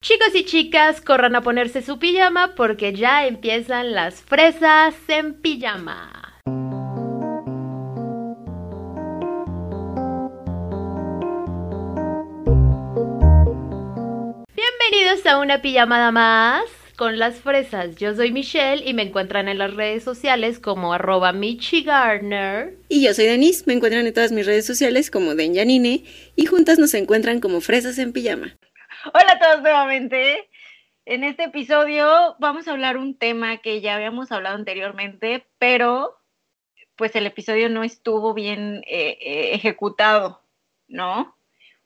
Chicos y chicas, corran a ponerse su pijama porque ya empiezan las fresas en pijama. Bienvenidos a una pijamada más con las fresas. Yo soy Michelle y me encuentran en las redes sociales como arroba Michigarner. Y yo soy Denise, me encuentran en todas mis redes sociales como Denjanine y juntas nos encuentran como fresas en pijama. Hola a todos nuevamente. En este episodio vamos a hablar un tema que ya habíamos hablado anteriormente, pero pues el episodio no estuvo bien eh, eh, ejecutado, ¿no?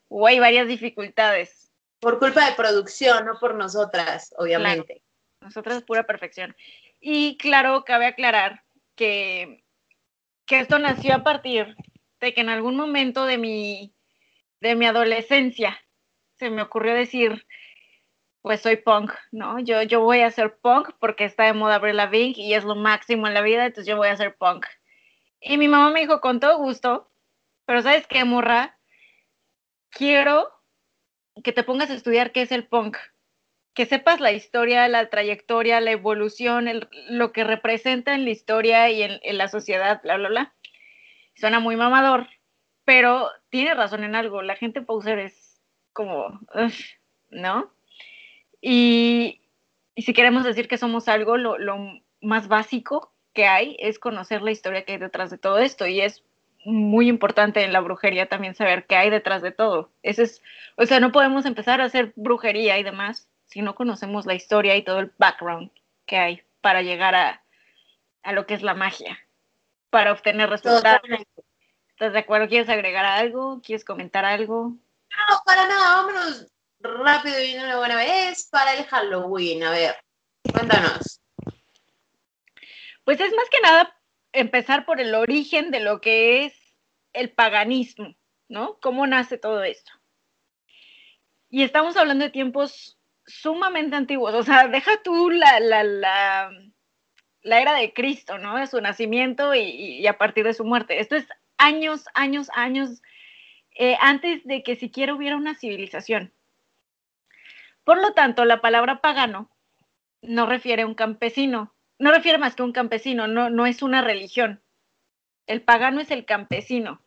Hubo hay varias dificultades. Por culpa de producción, no por nosotras, obviamente. Nosotras es pura perfección. Y claro, cabe aclarar que, que esto nació a partir de que en algún momento de mi, de mi adolescencia se me ocurrió decir, pues soy punk, ¿no? Yo, yo voy a ser punk porque está de moda Avril Lavigne y es lo máximo en la vida, entonces yo voy a ser punk. Y mi mamá me dijo, con todo gusto, pero ¿sabes qué, morra? Quiero que te pongas a estudiar qué es el punk, que sepas la historia, la trayectoria, la evolución, lo que representa en la historia y en, en la sociedad, bla, bla, bla. Suena muy mamador, pero tiene razón en algo. La gente poser es como, ¿no? Y, y, si queremos decir que somos algo, lo, lo, más básico que hay es conocer la historia que hay detrás de todo esto. Y es muy importante en la brujería también saber qué hay detrás de todo. Ese es, o sea, no podemos empezar a hacer brujería y demás si no conocemos la historia y todo el background que hay para llegar a, a lo que es la magia, para obtener resultados. ¿Estás de acuerdo? ¿Quieres agregar algo? ¿Quieres comentar algo? No, para nada, vámonos rápido y una buena vez para el Halloween. A ver, cuéntanos. Pues es más que nada empezar por el origen de lo que es el paganismo, ¿no? ¿Cómo nace todo esto? Y estamos hablando de tiempos sumamente antiguos, o sea, deja tú la, la, la, la era de Cristo, ¿no? Su nacimiento y, y, a partir de su muerte. Esto es años, años, años eh, antes de que siquiera hubiera una civilización. Por lo tanto, la palabra pagano no refiere a un campesino, no refiere más que a un campesino, no, no es una religión. El pagano es el campesino.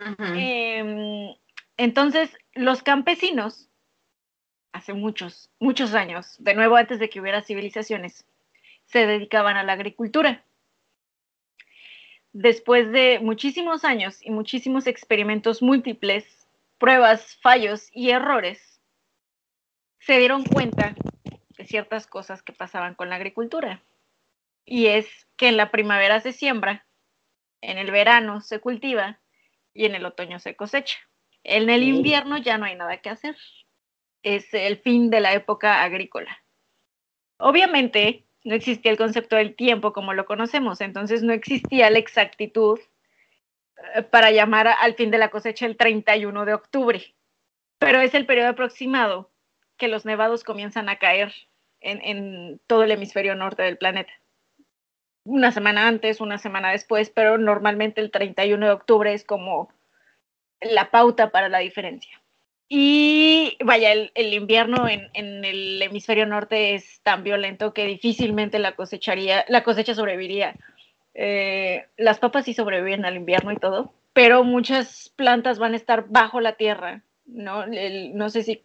Uh -huh. eh, entonces, los campesinos, hace muchos, muchos años, de nuevo antes de que hubiera civilizaciones, se dedicaban a la agricultura. Después de muchísimos años y muchísimos experimentos múltiples, pruebas, fallos y errores, se dieron cuenta de ciertas cosas que pasaban con la agricultura. Y es que en la primavera se siembra, en el verano se cultiva y en el otoño se cosecha. En el invierno ya no hay nada que hacer. Es el fin de la época agrícola. Obviamente no existía el concepto del tiempo como lo conocemos, entonces no existía la exactitud eh, para llamar al fin de la cosecha el 31 de octubre. Pero es el periodo aproximado que los nevados comienzan a caer en, en, todo el hemisferio norte del planeta. Una semana antes, una semana después, pero normalmente el 31 de octubre es como la pauta para la diferencia. Y vaya, el, invierno en, el hemisferio norte es tan violento que difícilmente la cosecharía, la cosecha sobreviviría. Eh, las papas sí sobreviven al invierno y todo, pero muchas plantas van a estar bajo la tierra, ¿no? No sé si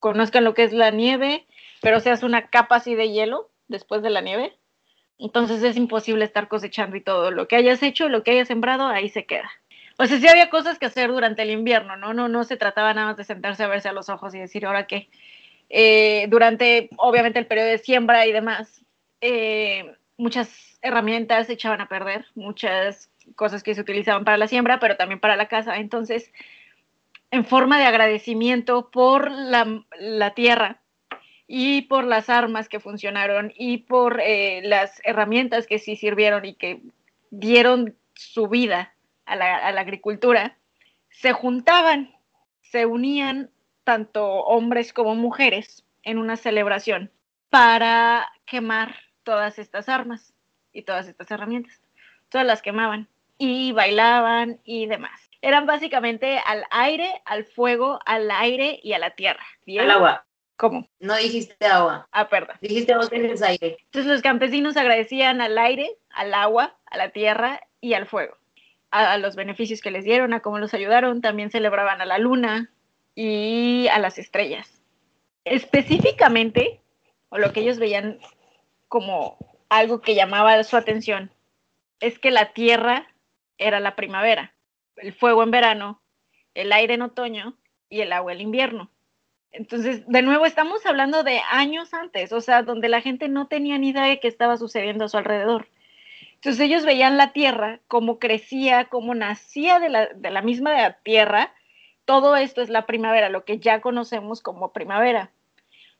conozcan lo que es la nieve, pero se hace una capa así de hielo después de la nieve. Entonces es imposible estar cosechando y todo. Lo que hayas hecho, lo que hayas sembrado, ahí se queda. O sea, sí había cosas que hacer durante el invierno, ¿no? No, no se trataba nada más de sentarse a verse a los ojos y decir, ¿ahora qué? Eh, durante, obviamente, el periodo de siembra y demás, eh, muchas herramientas se echaban a perder, muchas cosas que se utilizaban para la siembra, pero también para la casa. Entonces, en forma de agradecimiento por la, tierra y por las armas que funcionaron y por eh, las herramientas que sí sirvieron y que dieron su vida a la, a la, agricultura, se juntaban, se unían tanto hombres como mujeres en una celebración para quemar todas estas armas y todas estas herramientas. Todas las quemaban y bailaban y demás. Eran básicamente al aire, al fuego, al aire y a la tierra. ¿Bien? Al agua. ¿Cómo? No dijiste agua. Ah, perdón. Dijiste dos veces aire. Entonces los campesinos agradecían al aire, al agua, a la tierra y al fuego, a, los beneficios que les dieron, a cómo los ayudaron. También celebraban a la luna y a las estrellas. Específicamente, o lo que ellos veían como algo que llamaba su atención, es que la tierra era la primavera, el fuego en verano, el aire en otoño y el agua en invierno. Entonces, de nuevo, estamos hablando de años antes, o sea, donde la gente no tenía ni idea de qué estaba sucediendo a su alrededor. Entonces ellos veían la tierra, cómo crecía, cómo nacía de la, de la misma tierra. Todo esto es la primavera, lo que ya conocemos como primavera.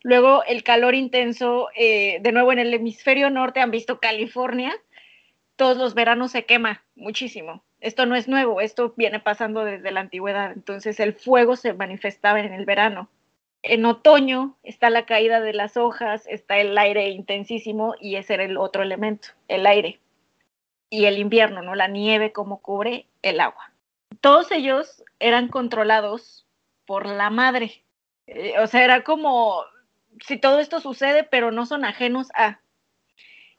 Luego el calor intenso, eh, de nuevo en el hemisferio norte, han visto California, todos los veranos se quema muchísimo. Esto no es nuevo, esto viene pasando desde la antigüedad. Entonces el fuego se manifestaba en el verano. En otoño está la caída de las hojas, está el aire intensísimo y ese era el otro elemento, el aire. Y el invierno, ¿no? La nieve como cubre el agua. Todos ellos eran controlados por la madre. Eh, o sea, era como si todo esto sucede, pero no son ajenos a.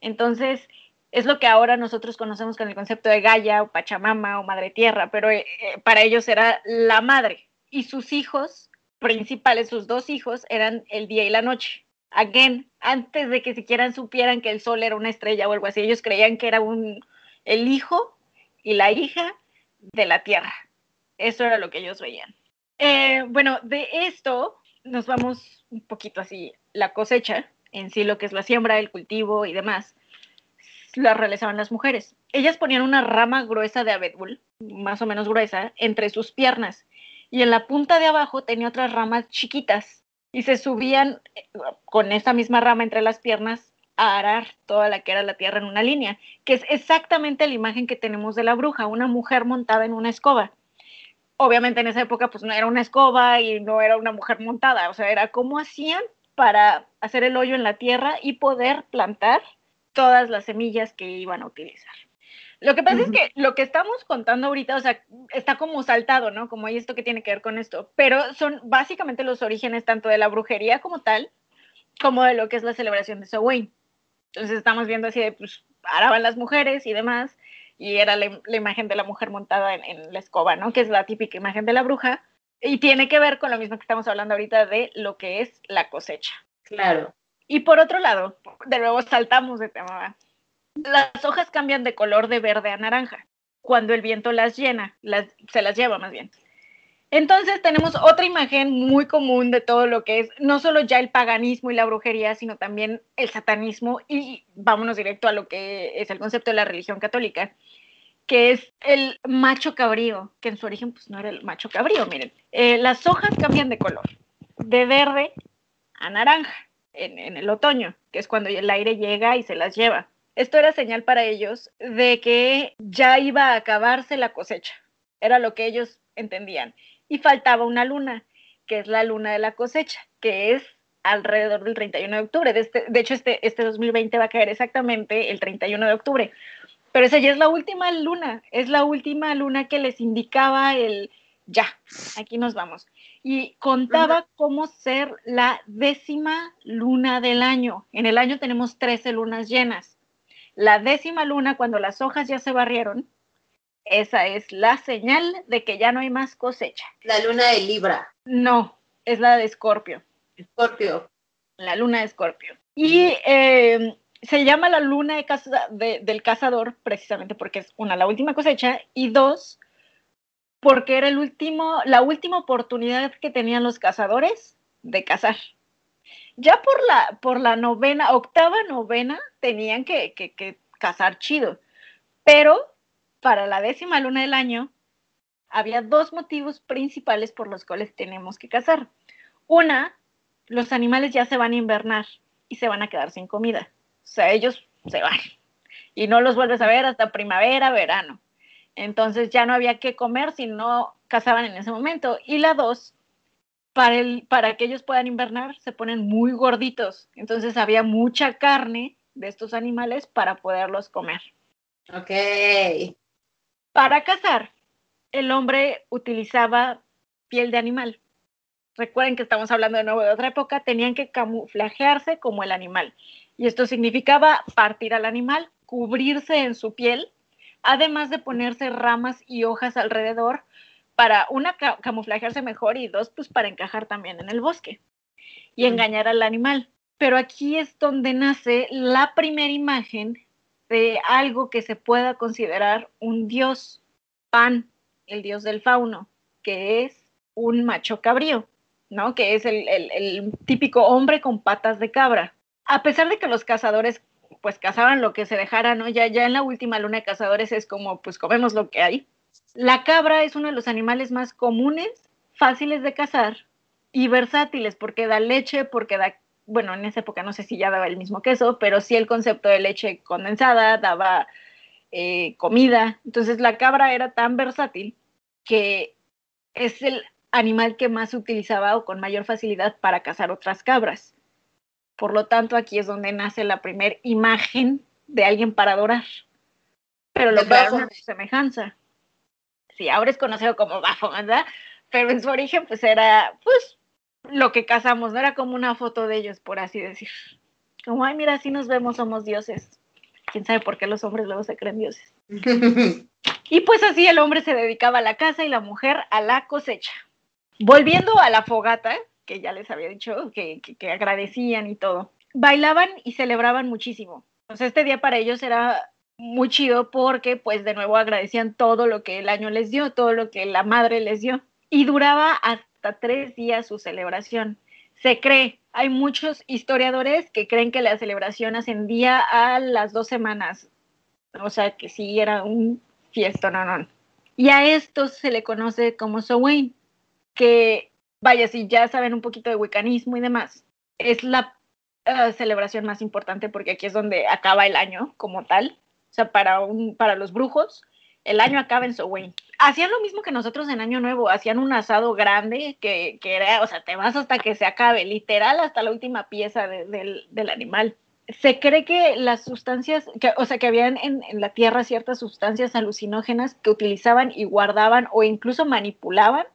Entonces, es lo que ahora nosotros conocemos con el concepto de Gaia o Pachamama o Madre Tierra, pero eh, para ellos era la madre y sus hijos principales, sus dos hijos, eran el día y la noche. Again, antes de que siquiera supieran que el sol era una estrella o algo así, ellos creían que era un, el hijo y la hija de la tierra. Eso era lo que ellos veían. Eh, bueno, de esto nos vamos un poquito así, la cosecha, en sí lo que es la siembra, el cultivo y demás, la realizaban las mujeres. Ellas ponían una rama gruesa de abedul, más o menos gruesa, entre sus piernas y en la punta de abajo tenía otras ramas chiquitas y se subían eh, con esa misma rama entre las piernas a arar toda la que era la tierra en una línea, que es exactamente la imagen que tenemos de la bruja, una mujer montada en una escoba. Obviamente en esa época pues no era una escoba y no era una mujer montada, o sea, era cómo hacían para hacer el hoyo en la tierra y poder plantar todas las semillas que iban a utilizar. Lo que pasa es que lo que estamos contando ahorita, o sea, está como saltado, ¿no? Como hay esto que tiene que ver con esto, pero son básicamente los orígenes tanto de la brujería como tal, como de lo que es la celebración de Samhain. Entonces estamos viendo así de, pues, araban las mujeres y demás, y era la, la imagen de la mujer montada en, en, la escoba, ¿no? Que es la típica imagen de la bruja, y tiene que ver con lo mismo que estamos hablando ahorita de lo que es la cosecha. Claro. Y por otro lado, de nuevo saltamos de tema, las hojas cambian de color de verde a naranja cuando el viento las llena, las, se las lleva más bien. Entonces tenemos otra imagen muy común de todo lo que es no solo ya el paganismo y la brujería, sino también el satanismo y vámonos directo a lo que es el concepto de la religión católica, que es el macho cabrío, que en su origen pues no era el macho cabrío, miren. Eh, las hojas cambian de color, de verde a naranja en, en el otoño, que es cuando el aire llega y se las lleva. Esto era señal para ellos de que ya iba a acabarse la cosecha. Era lo que ellos entendían. Y faltaba una luna, que es la luna de la cosecha, que es alrededor del 31 de octubre. De, este, de hecho, este, este 2020 va a caer exactamente el 31 de octubre. Pero esa ya es la última luna, es la última luna que les indicaba el ya, aquí nos vamos. Y contaba cómo ser la décima luna del año. En el año tenemos 13 lunas llenas. La décima luna, cuando las hojas ya se barrieron, esa es la señal de que ya no hay más cosecha. La luna de Libra. No, es la de Escorpio. Escorpio. La luna de Escorpio. Y eh, se llama la luna de caza, de, del cazador precisamente porque es una, la última cosecha, y dos, porque era el último, la última oportunidad que tenían los cazadores de cazar ya por la, por la novena, octava novena, tenían que, que, que cazar chido. Pero para la décima luna del año, había dos motivos principales por los cuales tenemos que cazar. Una, los animales ya se van a invernar y se van a quedar sin comida. O sea, ellos se van y no los vuelves a ver hasta primavera, verano. Entonces ya no había que comer si no cazaban en ese momento. Y la dos, para, para que ellos puedan invernar, se ponen muy gorditos. Entonces había mucha carne de estos animales para poderlos comer. Ok. Para cazar, el hombre utilizaba piel de animal. recuerden que estamos hablando de nuevo de otra época, tenían que camuflajearse como el animal. Y esto significaba partir al animal, cubrirse en su piel, además de ponerse ramas y hojas alrededor para, una, camuflajearse mejor y dos, pues para encajar también en el bosque y engañar al animal. Pero aquí es donde nace la primera imagen de algo que se pueda considerar un dios, Pan, el dios del fauno, que es un macho cabrío, ¿no? Que es el, el típico hombre con patas de cabra. A pesar de que los cazadores pues cazaban lo que se dejara, ¿no? Ya, ya en la última luna de cazadores es como, pues comemos lo que hay. La cabra es uno de los animales más comunes, fáciles de cazar y versátiles, porque da leche, porque da, bueno, en esa época no sé si ya daba el mismo queso, pero sí el concepto de leche condensada, daba eh, comida. Entonces la cabra era tan versátil que es el animal que más se utilizaba o con mayor facilidad para cazar otras cabras. Por lo tanto, aquí es donde nace la primera imagen de alguien para adorar. Pero lo que era una semejanza. Sí, ahora es conocido como ¿verdad? Pero en su origen, pues era, pues, lo que cazamos, no era como una foto de ellos, por así decir. Como, ay, mira, así nos vemos, somos dioses. Quién sabe por qué los hombres luego se creen dioses. y pues así el hombre se dedicaba a la caza y la mujer a la cosecha. Volviendo a la fogata, que ya les había dicho, que, que, agradecían y todo. Bailaban y celebraban muchísimo. Entonces este día para ellos era muy chido porque pues de nuevo agradecían todo lo que el año les dio, todo lo que la madre les dio. Y duraba hasta tres días su celebración. Se cree, hay muchos historiadores que creen que la celebración ascendía a las dos semanas. O sea que sí era un fiesta, no, no. Y a esto se le conoce como Samhain, que vaya, si ya saben un poquito de wicanismo y demás, es la eh, celebración más importante porque aquí es donde acaba el año como tal. O sea, para, un, para los brujos, el año acaba en Samhain. Hacían lo mismo que nosotros en Año Nuevo, hacían un asado grande que, que era, o sea, te vas hasta que se acabe, literal hasta la última pieza del, del, animal. Se cree que las sustancias, que, o sea, que habían en, en la tierra ciertas sustancias alucinógenas que utilizaban y guardaban o incluso manipulaban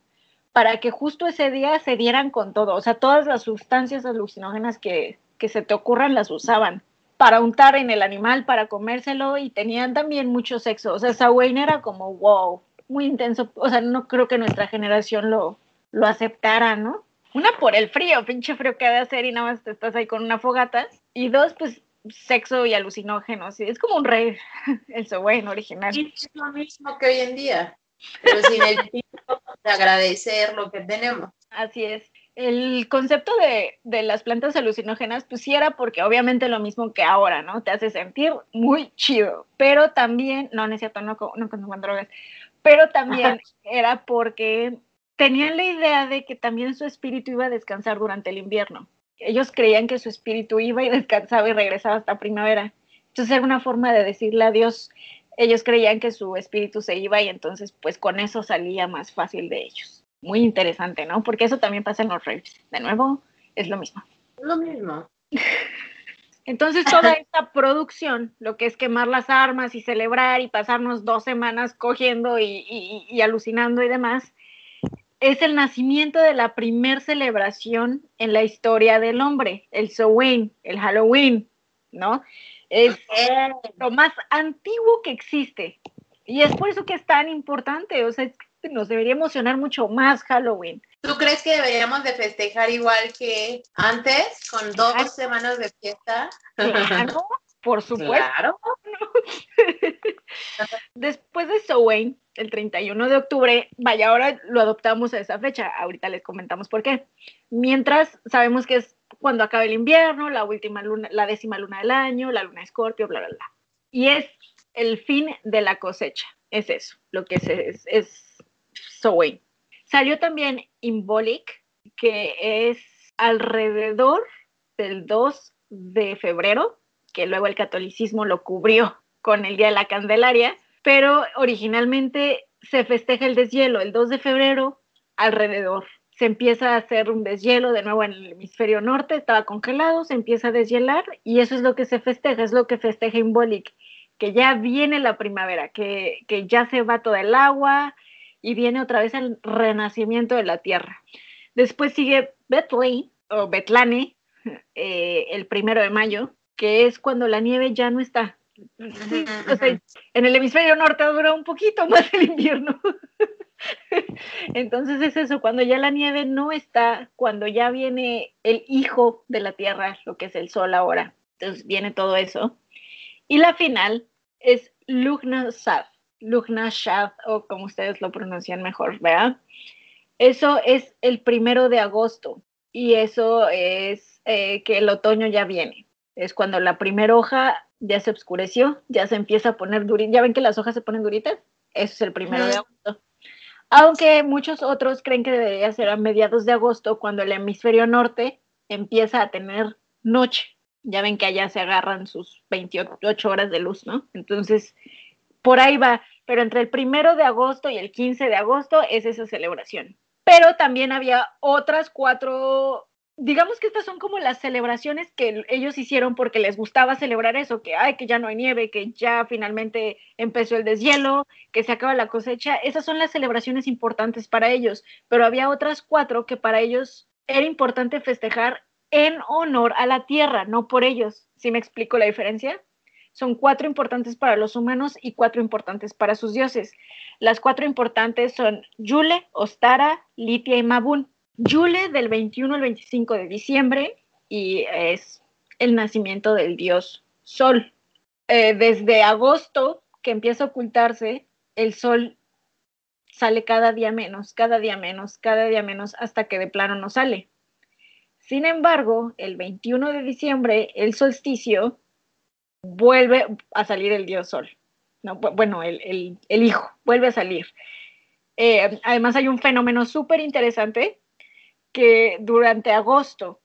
para que justo ese día se dieran con todo. O sea, todas las sustancias alucinógenas que, que se te ocurran las usaban para untar en el animal, para comérselo y tenían también mucho sexo. O sea, Sawain era como, wow, muy intenso. O sea, no creo que nuestra generación lo, lo aceptara, ¿no? Una por el frío, pinche frío que ha de hacer y nada más te estás ahí con una fogata. Y dos, pues sexo y alucinógenos. es como un rey, el Sawain original. Y es lo mismo que hoy en día pero sin el tiempo de agradecer lo que tenemos. Así es. El concepto de, de, las plantas alucinógenas, pues sí era porque obviamente lo mismo que ahora, ¿no? Te hace sentir muy chido, pero también, no, no es cierto, no, no consuman drogas, pero también era porque tenían la idea de que también su espíritu iba a descansar durante el invierno. Ellos creían que su espíritu iba y descansaba y regresaba hasta primavera. Entonces era una forma de decirle adiós ellos creían que su espíritu se iba y entonces pues con eso salía más fácil de ellos. Muy interesante, ¿no? Porque eso también pasa en los raves. De nuevo, es lo mismo. Lo mismo. Entonces toda esta producción, lo que es quemar las armas y celebrar y pasarnos dos semanas cogiendo y, alucinando y demás, es el nacimiento de la primer celebración en la historia del hombre, el Samhain, el Halloween, ¿no? Es lo más antiguo que existe. Y es por eso que es tan importante. O sea, nos debería emocionar mucho más Halloween. ¿Tú crees que deberíamos de festejar igual que antes, con dos semanas de fiesta? Claro, por supuesto. Después de Samhain, el 31 de octubre, vaya, ahora lo adoptamos a esa fecha. Ahorita les comentamos por qué. Mientras sabemos que es cuando acabe el invierno, la última luna, la décima luna del año, la luna de escorpio, bla, bla, bla. Y es el fin de la cosecha, es eso, lo que es, es, sowing. Salió también Imbolic, que es alrededor del 2 de febrero, que luego el catolicismo lo cubrió con el Día de la Candelaria, pero originalmente se festeja el deshielo el 2 de febrero alrededor se empieza a hacer un deshielo de nuevo en el hemisferio norte, estaba congelado, se empieza a deshielar y eso es lo que se festeja, es lo que festeja Imbolic, que ya viene la primavera, que, que ya se va todo el agua y viene otra vez el renacimiento de la tierra. Después sigue Betlane o Betlane, eh, el primero de mayo, que es cuando la nieve ya no está. Sí, o sea, en el hemisferio norte dura un poquito más el invierno. Entonces es eso, cuando ya la nieve no está, cuando ya viene el hijo de la Tierra, lo que es el Sol ahora. Entonces viene todo eso. Y la final es Lugna Sad, Lugna Shad, o como ustedes lo pronuncian mejor, ¿verdad? Eso es el primero de agosto y eso es eh, que el otoño ya viene. Es cuando la primera hoja ya se oscureció, ya se empieza a poner durita. ¿Ya ven que las hojas se ponen duritas? Eso es el primero de agosto. Aunque muchos otros creen que debería ser a mediados de agosto, cuando el hemisferio norte empieza a tener noche. Ya ven que allá se agarran sus 28 horas de luz, ¿no? Entonces, por ahí va. Pero entre el primero de agosto y el 15 de agosto es esa celebración. Pero también había otras cuatro digamos que estas son como las celebraciones que ellos hicieron porque les gustaba celebrar eso, que ay, que ya no hay nieve, que ya finalmente empezó el deshielo, que se acaba la cosecha. Esas son las celebraciones importantes para ellos, pero había otras cuatro que para ellos era importante festejar en honor a la tierra, no por ellos. ¿Sí me explico la diferencia? Son cuatro importantes para los humanos y cuatro importantes para sus dioses. Las cuatro importantes son Yule, Ostara, Litia y Mabun. Yule del 21 al 25 de diciembre y es el nacimiento del dios Sol. Eh, desde agosto, que empieza a ocultarse, el Sol sale cada día menos, cada día menos, cada día menos, hasta que de plano no sale. Sin embargo, el 21 de diciembre, el solsticio, vuelve a salir el dios Sol. No, bueno, el, hijo, vuelve a salir. Eh, además hay un fenómeno súper interesante que durante agosto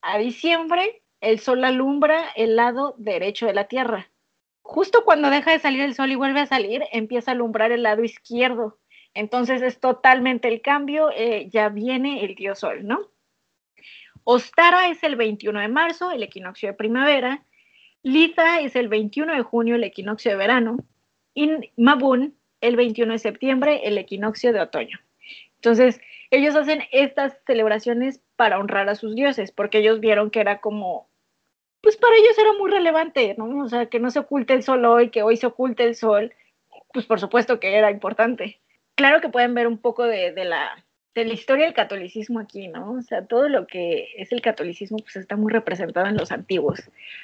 a diciembre el sol alumbra el lado derecho de la Tierra. Justo cuando deja de salir el sol y vuelve a salir, empieza a alumbrar el lado izquierdo. Entonces es totalmente el cambio, eh, ya viene el dios sol, ¿no? Ostara es el 21 de marzo, el equinoccio de primavera. Liza es el 21 de junio, el equinoccio de verano. Y Mabun, el 21 de septiembre, el equinoccio de otoño. Entonces, ellos hacen estas celebraciones para honrar a sus dioses, porque ellos vieron que era como, pues para ellos era muy relevante, ¿no? O sea, que no se oculte el sol hoy, que hoy se oculte el sol, pues por supuesto que era importante. Claro que pueden ver un poco de, la, de la historia del catolicismo aquí, ¿no? O sea, todo lo que es el catolicismo pues está muy representado en los antiguos.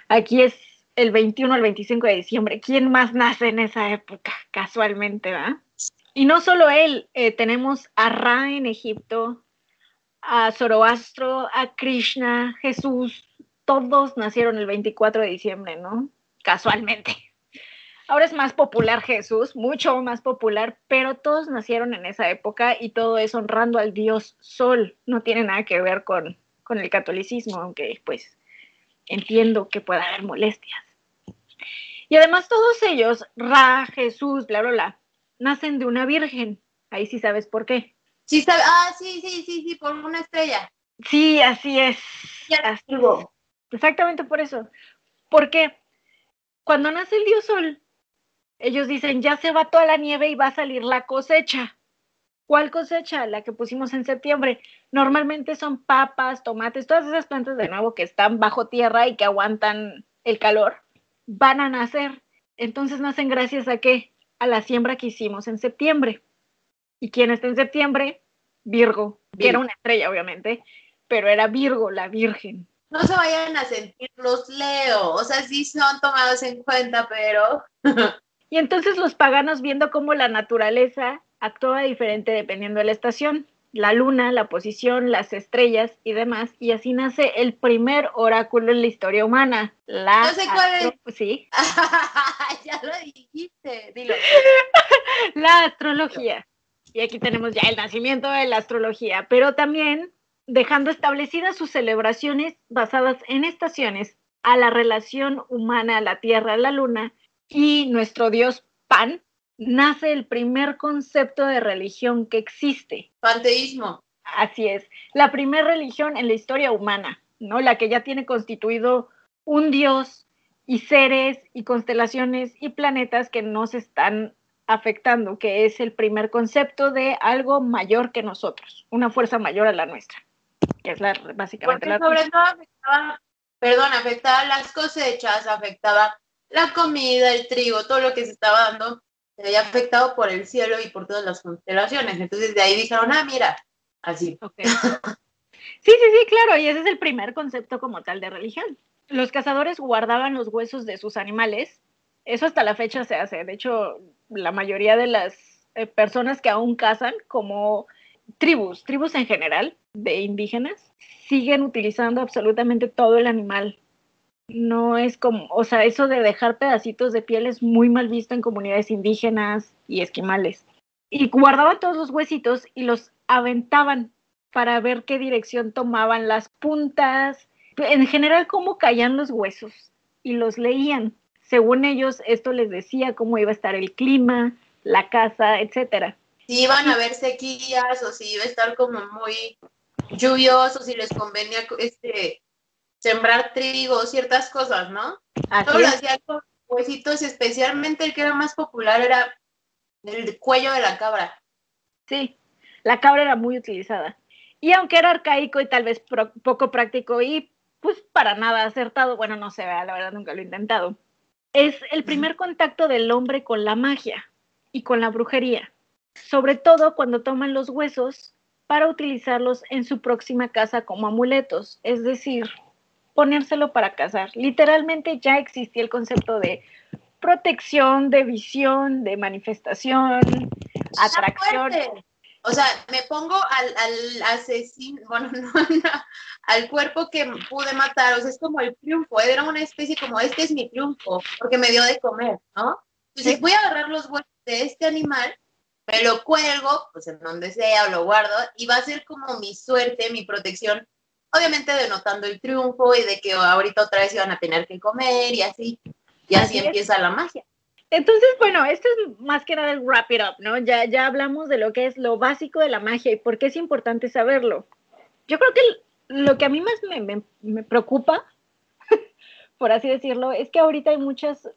Aquí es el 21 al 25 de diciembre. ¿Quién más nace en esa época? Casualmente, ¿va? Y no solo él, eh, tenemos a Ra en Egipto, a Zoroastro, a Krishna, Jesús, todos nacieron el 24 de diciembre, ¿no? Casualmente. Ahora es más popular Jesús, mucho más popular, pero todos nacieron en esa época y todo es honrando al dios Sol. No tiene nada que ver con, con el catolicismo, aunque pues entiendo que pueda haber molestias. Y además todos ellos, Ra, Jesús, bla, bla, bla, nacen de una virgen. Ahí sí sabes por qué. Sí, sabe. Ah, sí, sí, sí, sí, por una estrella. Sí, así es. Ya Exactamente por eso. Porque cuando nace el dios sol, ellos dicen, ya se va toda la nieve y va a salir la cosecha. ¿Cuál cosecha? La que pusimos en septiembre. Normalmente son papas, tomates, todas esas plantas de nuevo que están bajo tierra y que aguantan el calor, van a nacer. Entonces nacen gracias a qué? a la siembra que hicimos en septiembre. ¿Y quién está en septiembre? Virgo, que era una estrella, obviamente, pero era Virgo, la Virgen. No se vayan a sentir los Leo, o sea, sí son tomados en cuenta, pero... y entonces los paganos viendo cómo la naturaleza actúa diferente dependiendo de la estación, la luna, la posición, las estrellas y demás, y así nace el primer oráculo en la historia humana. La no sé cuál es. Sí. ya lo dijiste, dilo. la astrología. Y aquí tenemos ya el nacimiento de la astrología, pero también dejando establecidas sus celebraciones basadas en estaciones a la relación humana, a la Tierra, a la Luna y nuestro dios Pan, nace el primer concepto de religión que existe. Panteísmo. Así es, la primera religión en la historia humana, ¿no? La que ya tiene constituido un dios y seres y constelaciones y planetas que nos están afectando, que es el primer concepto de algo mayor que nosotros, una fuerza mayor a la nuestra. que es la, básicamente Porque la sobre todo afectaba, perdón, afectaba las cosechas, afectaba la comida, el trigo, todo lo que se estaba dando, se había afectado por el cielo y por todas las constelaciones. Entonces de ahí dijeron, ah, mira, así. Sí, sí, sí, claro, y ese es el primer concepto como tal de religión. Los cazadores guardaban los huesos de sus animales, eso hasta la fecha se hace, de hecho, la mayoría de las eh, personas que aún cazan, como tribus, tribus en general, de indígenas, siguen utilizando absolutamente todo el animal. No es como, o sea, eso de dejar pedacitos de piel es muy mal visto en comunidades indígenas y esquimales. Y guardaban todos los huesitos y los aventaban para ver qué dirección tomaban las puntas, en general cómo caían los huesos y los leían. Según ellos, esto les decía cómo iba a estar el clima, la casa, etcétera. Si iban a haber sequías o si iba a estar como muy lluvioso, si les convenía este sembrar trigo, ciertas cosas, ¿no? Así Todo lo con huesitos, especialmente el que era más popular era el cuello de la cabra. Sí, la cabra era muy utilizada. Y aunque era arcaico y tal vez pro- poco práctico y pues para nada acertado, bueno, no sé, la verdad nunca lo he intentado, es el primer contacto del hombre con la magia y con la brujería, sobre todo cuando toman los huesos para utilizarlos en su próxima casa como amuletos, es decir, ponérselo para cazar. Literalmente ya existía el concepto de protección, de visión, de manifestación, atracción. fuerte. O sea, me pongo al, al asesino, bueno, no, no, al cuerpo que pude matar, o sea, es como el triunfo, era una especie como, este es mi triunfo, porque me dio de comer, ¿no? Entonces voy a agarrar los huesos de este animal, me lo cuelgo, pues en donde sea, o lo guardo, y va a ser como mi suerte, mi protección, obviamente denotando el triunfo y de que ahorita otra vez iban a tener que comer y así, y así, empieza la magia. Entonces, bueno, esto es más que nada el wrap it up, ¿no? Ya, ya hablamos de lo que es lo básico de la magia y por qué es importante saberlo. Yo creo que lo que a mí más me, me- me preocupa, por así decirlo, es que ahorita hay muchas,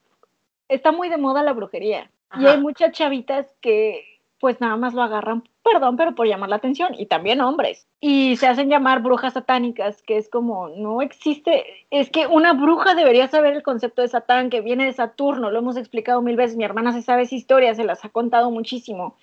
está muy de moda la brujería y hay muchas chavitas que pues nada más lo agarran, perdón, pero por llamar la atención y también hombres. Y se hacen llamar brujas satánicas, que es como, no existe, es que una bruja debería saber el concepto de Satán, que viene de Saturno, lo hemos explicado mil veces, mi hermana se sabe esa historia, se las ha contado muchísimo.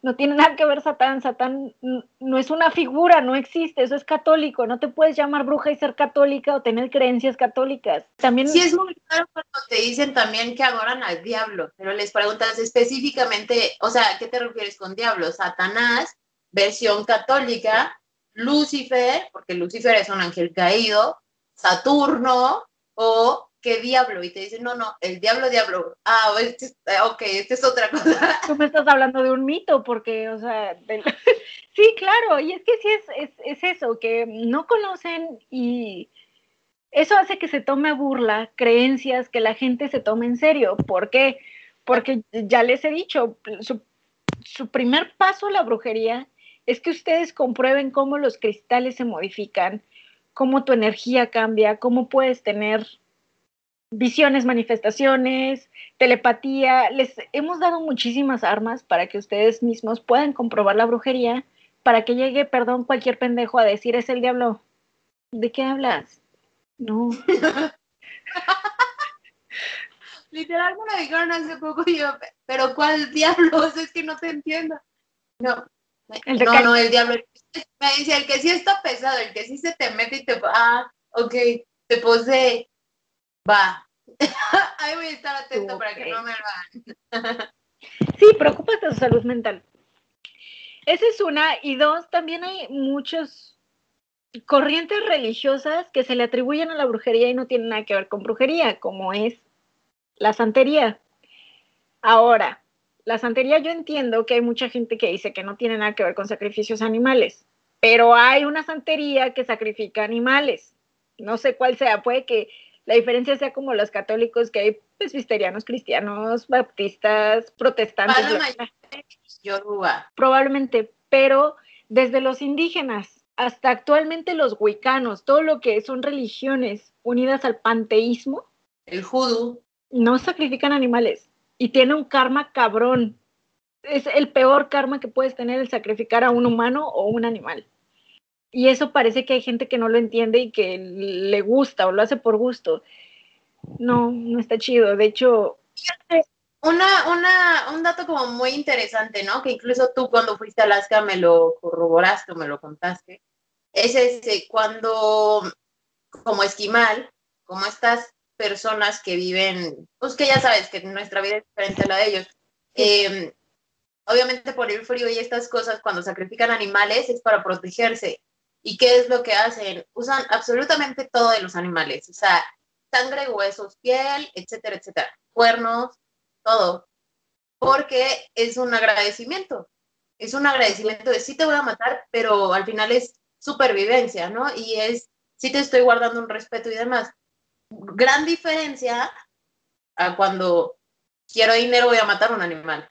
No tiene nada que ver Satán, Satán no es una figura, no existe, eso es católico, no te puedes llamar bruja y ser católica o tener creencias católicas. También Sí, es muy claro cuando te dicen también que adoran al diablo, pero les preguntas específicamente, o sea, ¿a qué te refieres con diablo? Satanás, versión católica, Lucifer, porque Lucifer es un ángel caído, Saturno, o qué diablo, y te dicen, no, no, el diablo, diablo, ah, este es- ah, ok, esta es otra cosa. tú me estás hablando de un mito, porque, o sea, sí, claro, y es que sí es, es, es eso, que no conocen y eso hace que se tome burla creencias que la gente se tome en serio. ¿Por qué? Porque ya les he dicho, su, su primer paso a la brujería es que ustedes comprueben cómo los cristales se modifican, cómo tu energía cambia, cómo puedes tener visiones, manifestaciones, telepatía. Les hemos dado muchísimas armas para que ustedes mismos puedan comprobar la brujería, para que llegue, perdón, cualquier pendejo a decir es el diablo. ¿De qué hablas? No. Literal me lo dijeron hace poco y yo, pero ¿cuál diablo? Es que no te entiendo. No, El no, no, el diablo. Me dice, el que sí está pesado, el que sí se te mete y te... Ah, ok, te posee. Va. Ahí voy a estar atento para que no me hagan. Sí, preocúpate de su salud mental. Esa es una. Y dos, también hay muchas corrientes religiosas que se le atribuyen a la brujería y no tienen nada que ver con brujería, como es la santería. Ahora, la santería yo entiendo que hay mucha gente que dice que no tiene nada que ver con sacrificios animales, pero hay una santería que sacrifica animales. No sé cuál sea, puede que la diferencia sea como los católicos, que hay presbiterianos, cristianos, bautistas, protestantes. Para. Yoruba. Probablemente, pero desde los indígenas hasta actualmente los huicanos, todo lo que son religiones unidas al panteísmo, El judú. no sacrifican animales y tiene un karma cabrón. Es el peor karma que puedes tener el sacrificar a un humano o un animal. Y eso parece que hay gente que no lo entiende y que le gusta o lo hace por gusto. No, no está chido. De hecho, una, una, un dato como muy interesante, ¿no? Que incluso tú cuando fuiste a Alaska me lo corroboraste o me lo contaste. Es ese, cuando como esquimal, como estas personas que viven, pues que ya sabes que nuestra vida es diferente a la de ellos. Em, obviamente por el frío y estas cosas, cuando sacrifican animales es para protegerse. ¿Y qué es lo que hacen? Usan absolutamente todo de los animales, o sea, sangre, huesos, piel, etcétera, etcétera, cuernos, todo, porque es un agradecimiento, es un agradecimiento de sí te voy a matar, pero al final es supervivencia, ¿no? Y es, sí te estoy guardando un respeto y demás. Gran diferencia a cuando quiero dinero voy a matar a un animal.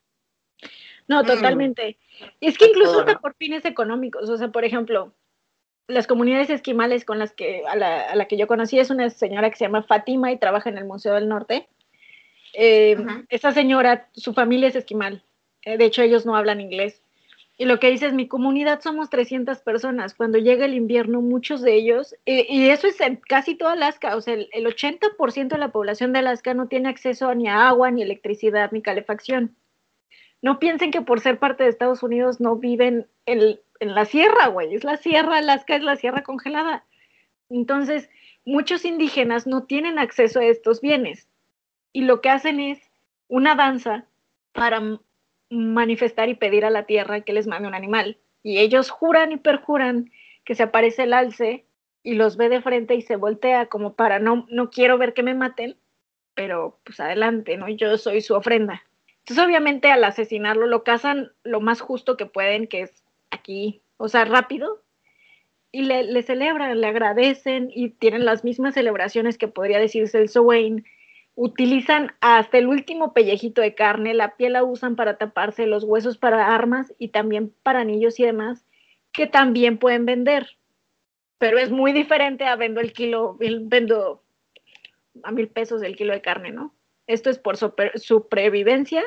No, mm. totalmente. Y es que incluso por fines económicos, o sea, por ejemplo, las comunidades esquimales con las que a la, a la, que yo conocí es una señora que se llama Fátima y trabaja en el Museo del Norte. Eh, esa señora, su familia es esquimal. Eh, de hecho, ellos no hablan inglés. Y lo que dice es, mi comunidad somos 300 personas. Cuando llega el invierno, muchos de ellos, y eso es en casi toda Alaska, o sea, el, 80% de la población de Alaska no tiene acceso ni a agua, ni electricidad, ni calefacción. No piensen que por ser parte de Estados Unidos no viven en, en la sierra, güey. Es la sierra, Alaska es la sierra congelada. Entonces, muchos indígenas no tienen acceso a estos bienes y lo que hacen es una danza para manifestar y pedir a la tierra que les mande un animal. Y ellos juran y perjuran que se aparece el alce y los ve de frente y se voltea como para no, no quiero ver que me maten, pero pues adelante, ¿no? Yo soy su ofrenda. Entonces obviamente al asesinarlo lo cazan lo más justo que pueden, que es aquí, o sea, rápido, y le, le celebran, le agradecen y tienen las mismas celebraciones que podría decirse el Sowain utilizan hasta el último pellejito de carne, la piel la usan para taparse, los huesos para armas y también para anillos y demás, que también pueden vender. Pero es muy diferente a vendo el kilo, vendo a mil pesos el kilo de carne, ¿no? Esto es por supervivencia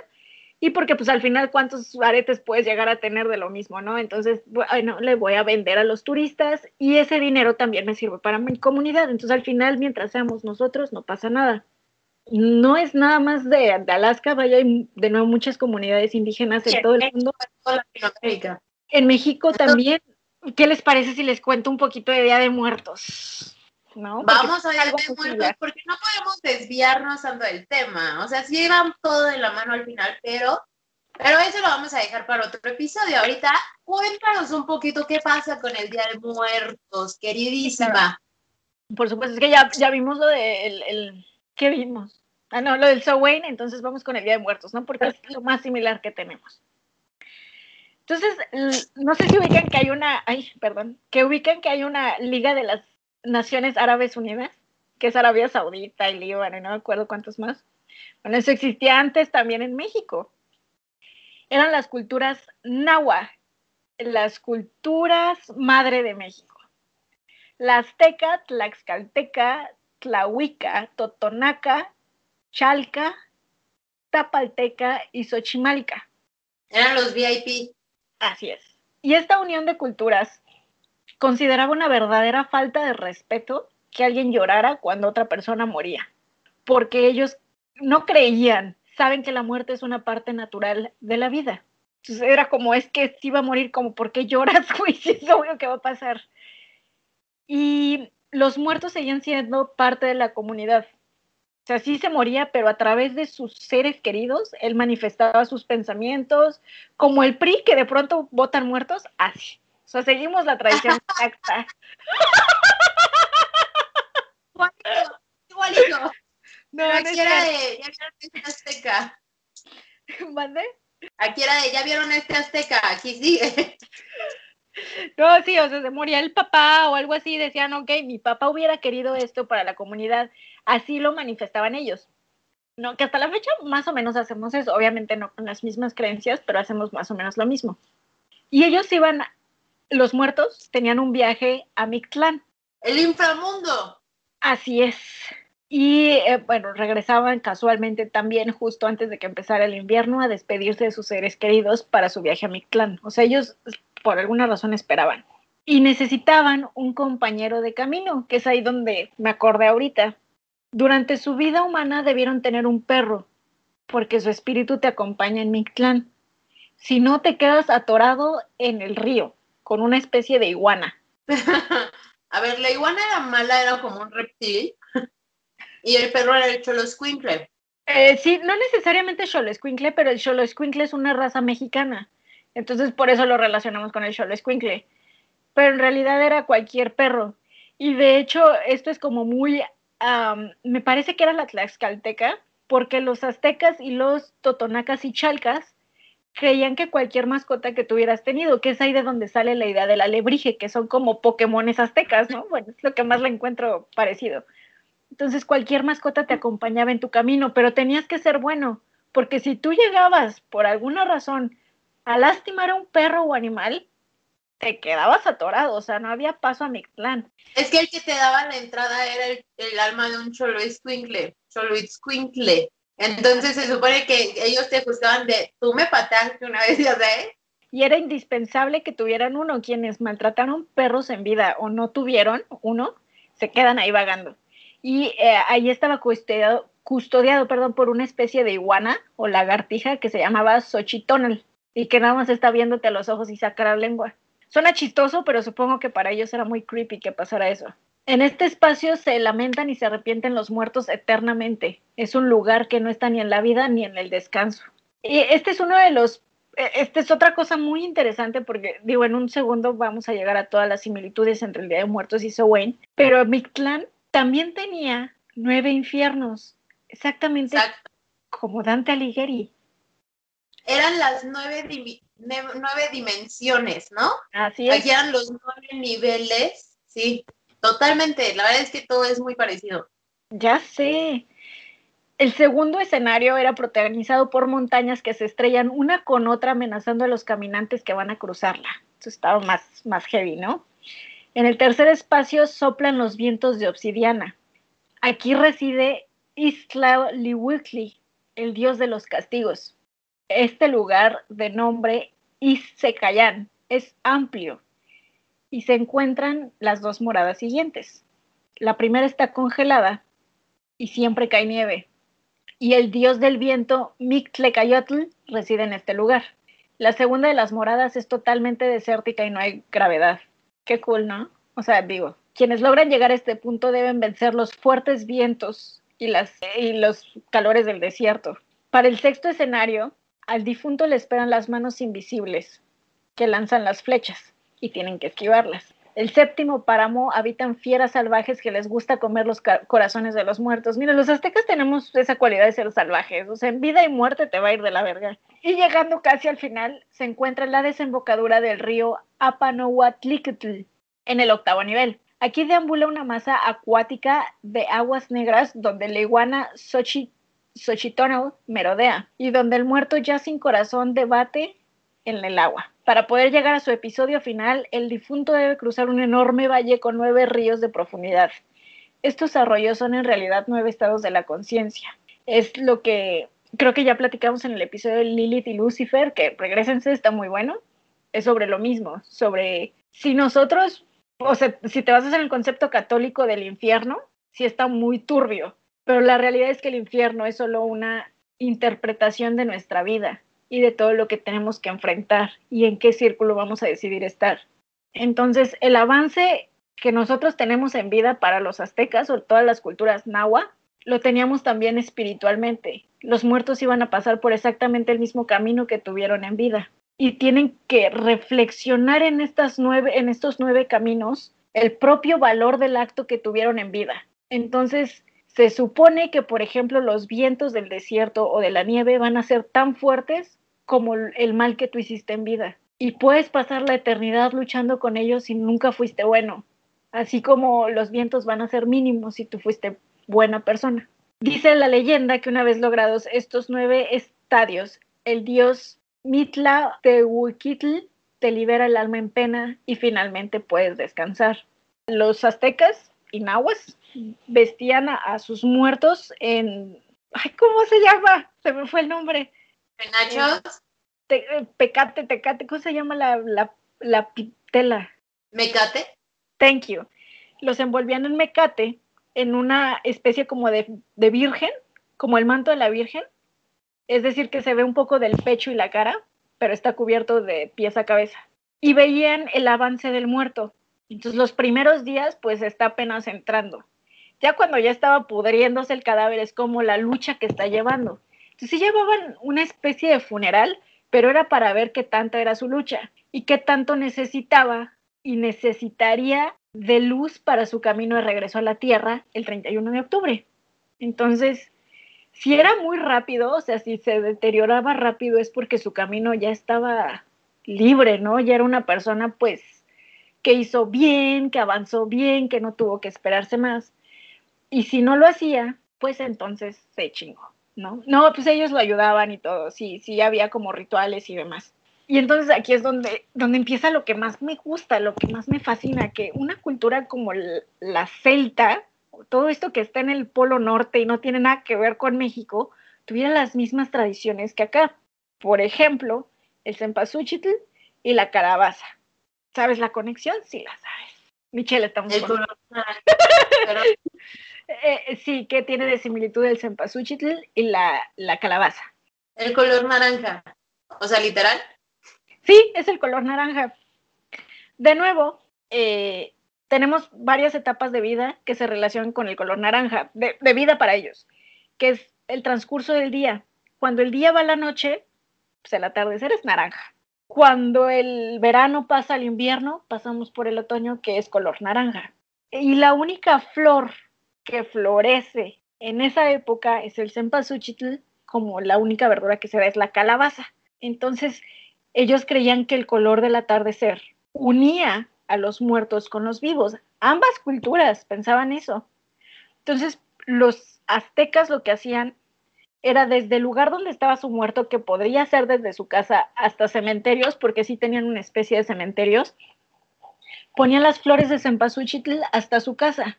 y porque pues al final cuántos aretes puedes llegar a tener de lo mismo, ¿no? Entonces, bueno, le voy a vender a los turistas y ese dinero también me sirve para mi comunidad. Entonces al final, mientras seamos nosotros, no pasa nada no es nada más de, Alaska, vaya, hay de nuevo muchas comunidades indígenas en todo el mundo. En México también. ¿Qué les parece si les cuento un poquito de Día de Muertos? ¿No? Vamos a Día de Muertos porque no podemos desviarnos tanto del tema. O sea, sí van todo de la mano al final, pero, pero eso lo vamos a dejar para otro episodio. Ahorita cuéntanos un poquito qué pasa con el Día de Muertos, queridísima. Por supuesto, es que ya, ya vimos lo de el, ¿Qué vimos? Ah, no, lo del Samhain, entonces vamos con el Día de Muertos, ¿no? Porque es lo más similar que tenemos. Entonces, no sé si ubican que hay una, ay, perdón, que ubican que hay una Liga de las Naciones Árabes Unidas, que es Arabia Saudita y Líbano, y no me acuerdo cuántos más. Bueno, eso existía antes también en México. Eran las culturas nahua, las culturas madre de México. La azteca, tlaxcalteca, tlahuica, totonaca, Chalca, Tapalteca y Xochimalca. Eran los VIP. Así es. Y esta unión de culturas consideraba una verdadera falta de respeto que alguien llorara cuando otra persona moría, porque ellos no creían, saben que la muerte es una parte natural de la vida. Entonces era como, es que si va a morir, como, ¿por qué lloras, güey? Si es obvio que va a pasar. Y los muertos seguían siendo parte de la comunidad. O sea, sí se moría, pero a través de sus seres queridos, él manifestaba sus pensamientos, como el PRI, que de pronto votan muertos, así. O sea, seguimos la tradición exacta. Igualito, igualito. No, Aquí era de, ya vieron este azteca. ¿Mande? Aquí era de, ya vieron este azteca, aquí sigue. No, sí, o sea, se moría el papá o algo así, decían, ok, mi papá hubiera querido esto para la comunidad, así lo manifestaban ellos. No, que hasta la fecha más o menos hacemos eso, obviamente no con las mismas creencias, pero hacemos más o menos lo mismo. Y ellos iban, los muertos tenían un viaje a Mictlán. El inframundo. Así es. Y eh, bueno, regresaban casualmente también justo antes de que empezara el invierno a despedirse de sus seres queridos para su viaje a Mictlán. O sea, ellos por alguna razón esperaban. y necesitaban un compañero de camino, que es ahí donde me acordé ahorita. Durante su vida humana debieron tener un perro, porque su espíritu te acompaña en Mictlán. Si no, te quedas atorado en el río, con una especie de iguana. A ver, la iguana era mala, era como un reptil. Y el perro era el Cholo Squinkle. Eh, sí, no necesariamente Cholo Squinkle, pero el Cholo Squinkle es una raza mexicana. Entonces, por eso lo relacionamos con el Cholo Squinkle. Pero en realidad era cualquier perro. Y de hecho, esto es como muy. me parece que era la Tlaxcalteca, porque los aztecas y los totonacas y chalcas creían que cualquier mascota que tuvieras tenido, que es ahí de donde sale la idea del alebrije, que son como Pokémones aztecas, ¿no? Bueno, es lo que más le encuentro parecido. Entonces cualquier mascota te acompañaba en tu camino, pero tenías que ser bueno, porque si tú llegabas por alguna razón a lastimar a un perro o animal, te quedabas atorado, o sea, no había paso a mi plan. Es que el que te daba la entrada era el, alma de un cholo escuincle, cholo escuincle. Entonces se supone que ellos te juzgaban de, tú me pataste una vez, ya sé. Y era indispensable que tuvieran uno. Quienes maltrataron perros en vida o no tuvieron uno, se quedan ahí vagando. Y eh, ahí estaba custodiado, custodiado perdón, por una especie de iguana o lagartija que se llamaba Xochitonal y que nada más está viéndote a los ojos y saca la lengua. Suena chistoso, pero supongo que para ellos era muy creepy que pasara eso. En este espacio se lamentan y se arrepienten los muertos eternamente. Es un lugar que no está ni en la vida ni en el descanso. Y este es uno de los, e, esta es otra cosa muy interesante porque digo, en un segundo vamos a llegar a todas las similitudes entre el Día de Muertos y Sowain, pero Mictlán también tenía nueve infiernos, exactamente como Dante Alighieri. Eran las nueve, nueve dimensiones, ¿no? Así es. Aquí eran los nueve niveles, sí. Totalmente, la verdad es que todo es muy parecido. Ya sé. El segundo escenario era protagonizado por montañas que se estrellan una con otra amenazando a los caminantes que van a cruzarla. Eso estaba más, más heavy, ¿no? En el tercer espacio soplan los vientos de obsidiana. Aquí reside Liwikli, el dios de los castigos. Este lugar de nombre Issecayan es amplio y se encuentran las dos moradas siguientes. La primera está congelada y siempre cae nieve. Y el dios del viento, Mictlecayotl, reside en este lugar. La segunda de las moradas es totalmente desértica y no hay gravedad. Qué cool, ¿no? O sea, digo, quienes logran llegar a este punto deben vencer los fuertes vientos y, los calores del desierto. Para el sexto escenario, al difunto le esperan las manos invisibles que lanzan las flechas y tienen que esquivarlas. El séptimo páramo habitan fieras salvajes que les gusta comer los corazones de los muertos. Mira, los aztecas tenemos esa cualidad de ser salvajes, o sea, en vida y muerte te va a ir de la verga. Y llegando casi al final, se encuentra la desembocadura del río Apanohuatlictl, en el octavo nivel. Aquí deambula una masa acuática de aguas negras donde la iguana Xochitonal merodea y donde el muerto ya sin corazón debate en el agua. Para poder llegar a su episodio final, el difunto debe cruzar un enorme valle con nueve ríos de profundidad. Estos arroyos son en realidad nueve estados de la conciencia. Es lo que creo que ya platicamos en el episodio de Lilith y Lucifer, que regresense, está muy bueno. Es sobre lo mismo, sobre si nosotros, o sea, si te basas en el concepto católico del infierno, sí está muy turbio, pero la realidad es que el infierno es solo una interpretación de nuestra vida y de todo lo que tenemos que enfrentar y en qué círculo vamos a decidir estar. Entonces, el avance que nosotros tenemos en vida para los aztecas o todas las culturas nahua, lo teníamos también espiritualmente. Los muertos iban a pasar por exactamente el mismo camino que tuvieron en vida y tienen que reflexionar en, estas nueve, en estos nueve caminos el propio valor del acto que tuvieron en vida. Entonces, se supone que, por ejemplo, los vientos del desierto o de la nieve van a ser tan fuertes como el mal que tú hiciste en vida. Y puedes pasar la eternidad luchando con ellos si nunca fuiste bueno, así como los vientos van a ser mínimos si tú fuiste buena persona. Dice la leyenda que una vez logrados estos nueve estadios, el dios Mitla Tehuiquitl te libera el alma en pena y finalmente puedes descansar. Los aztecas y nahuas vestían a, sus muertos en... ¿cómo se llama? Se me fue el nombre. ¿Penachos? Eh, pecate, tecate, ¿cómo se llama la, la, la tela? ¿Mecate? Thank you. Los envolvían en mecate, en una especie como de, de virgen, como el manto de la virgen. Es decir, que se ve un poco del pecho y la cara, pero está cubierto de pies a cabeza. Y veían el avance del muerto. Entonces los primeros días, pues está apenas entrando. Ya cuando ya estaba pudriéndose el cadáver, es como la lucha que está llevando. Sí llevaban una especie de funeral, pero era para ver qué tanta era su lucha y qué tanto necesitaba y necesitaría de luz para su camino de regreso a la Tierra el 31 de octubre. Entonces, si era muy rápido, o sea, si se deterioraba rápido es porque su camino ya estaba libre, ¿no? Ya era una persona pues que hizo bien, que avanzó bien, que no tuvo que esperarse más. Y si no lo hacía, pues entonces se chingó, ¿no? No, pues ellos lo ayudaban y todo, sí, sí había como rituales y demás. Y entonces aquí es donde, donde empieza lo que más me gusta, lo que más me fascina, que una cultura como la celta, todo esto que está en el Polo Norte y no tiene nada que ver con México, tuviera las mismas tradiciones que acá. Por ejemplo, el cempasúchitl y la calabaza. ¿Sabes la conexión? Sí, la sabes. Michelle, estamos El con-. Pero Eh, sí, que tiene de similitud el cempasúchitl y la, la calabaza. el color naranja. O sea, literal. Sí, es el color naranja. De nuevo, eh, tenemos varias etapas de vida que se relacionan con el color naranja, de, de vida para ellos, que es el transcurso del día. Cuando el día va a la noche, pues el atardecer es naranja. Cuando el verano pasa al invierno, pasamos por el otoño, que es color naranja. Y la única flor que florece en esa época es el cempasúchitl, como la única verdura que se da es la calabaza. Entonces, ellos creían que el color del atardecer unía a los muertos con los vivos. Ambas culturas pensaban eso. Entonces, los aztecas lo que hacían era desde el lugar donde estaba su muerto, que podría ser desde su casa hasta cementerios, porque sí tenían una especie de cementerios, ponían las flores de cempasúchitl hasta su casa.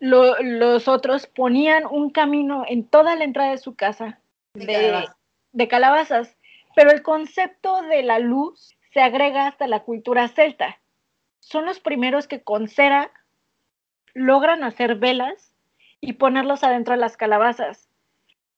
Lo- los otros ponían un camino en toda la entrada de su casa De de, calabaza. de calabazas, pero el concepto de la luz se agrega hasta la cultura celta. Son los primeros que con cera logran hacer velas y ponerlos adentro de las calabazas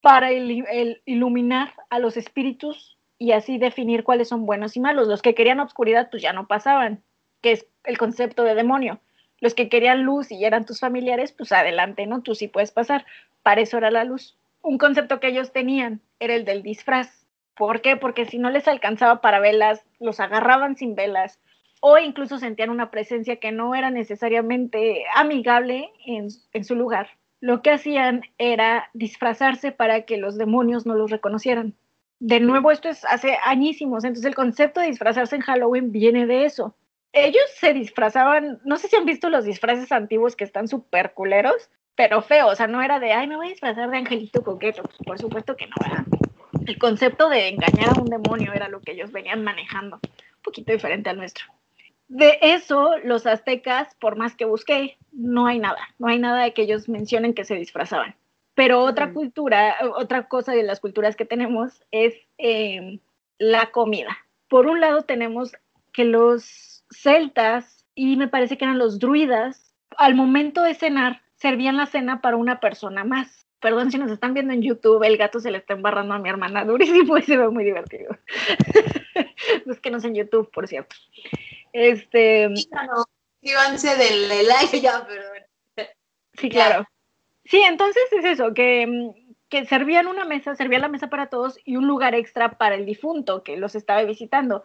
para il- el- iluminar a los espíritus y así definir cuáles son buenos y malos. Los que querían obscuridad pues ya no pasaban, que es el concepto de demonio. Los que querían luz y eran tus familiares, pues adelante, ¿no? Tú sí puedes pasar. Para eso era la luz. Un concepto que ellos tenían era el del disfraz. ¿Por qué? Porque si no les alcanzaba para velas, los agarraban sin velas o incluso sentían una presencia que no era necesariamente amigable en, en su lugar. Lo que hacían era disfrazarse para que los demonios no los reconocieran. De nuevo, esto es hace añísimos, entonces el concepto de disfrazarse en Halloween viene de eso. Ellos se disfrazaban, no sé si han visto los disfraces antiguos que están súper culeros, pero feos, o sea, no era de, ay, me voy a disfrazar de angelito coqueto, pues, por supuesto que no, ¿verdad? El concepto de engañar a un demonio era lo que ellos venían manejando, un poquito diferente al nuestro. De eso, los aztecas, por más que busqué, no hay nada, no hay nada de que ellos mencionen que se disfrazaban. Pero otra Ujú. cultura, otra cosa de las culturas que tenemos es eh, la comida. Por un lado tenemos que los celtas y me parece que eran los druidas, al momento de cenar, servían la cena para una persona más. Perdón si nos están viendo en YouTube, el gato se le está embarrando a mi hermana durísimo y se ve muy divertido. Búsquenos en YouTube, por cierto. Este, No, Escríbanse del like ya, perdón. sí, claro. Sí, entonces es eso, que, que servían una mesa, servían la mesa para todos y un lugar extra para el difunto que los estaba visitando.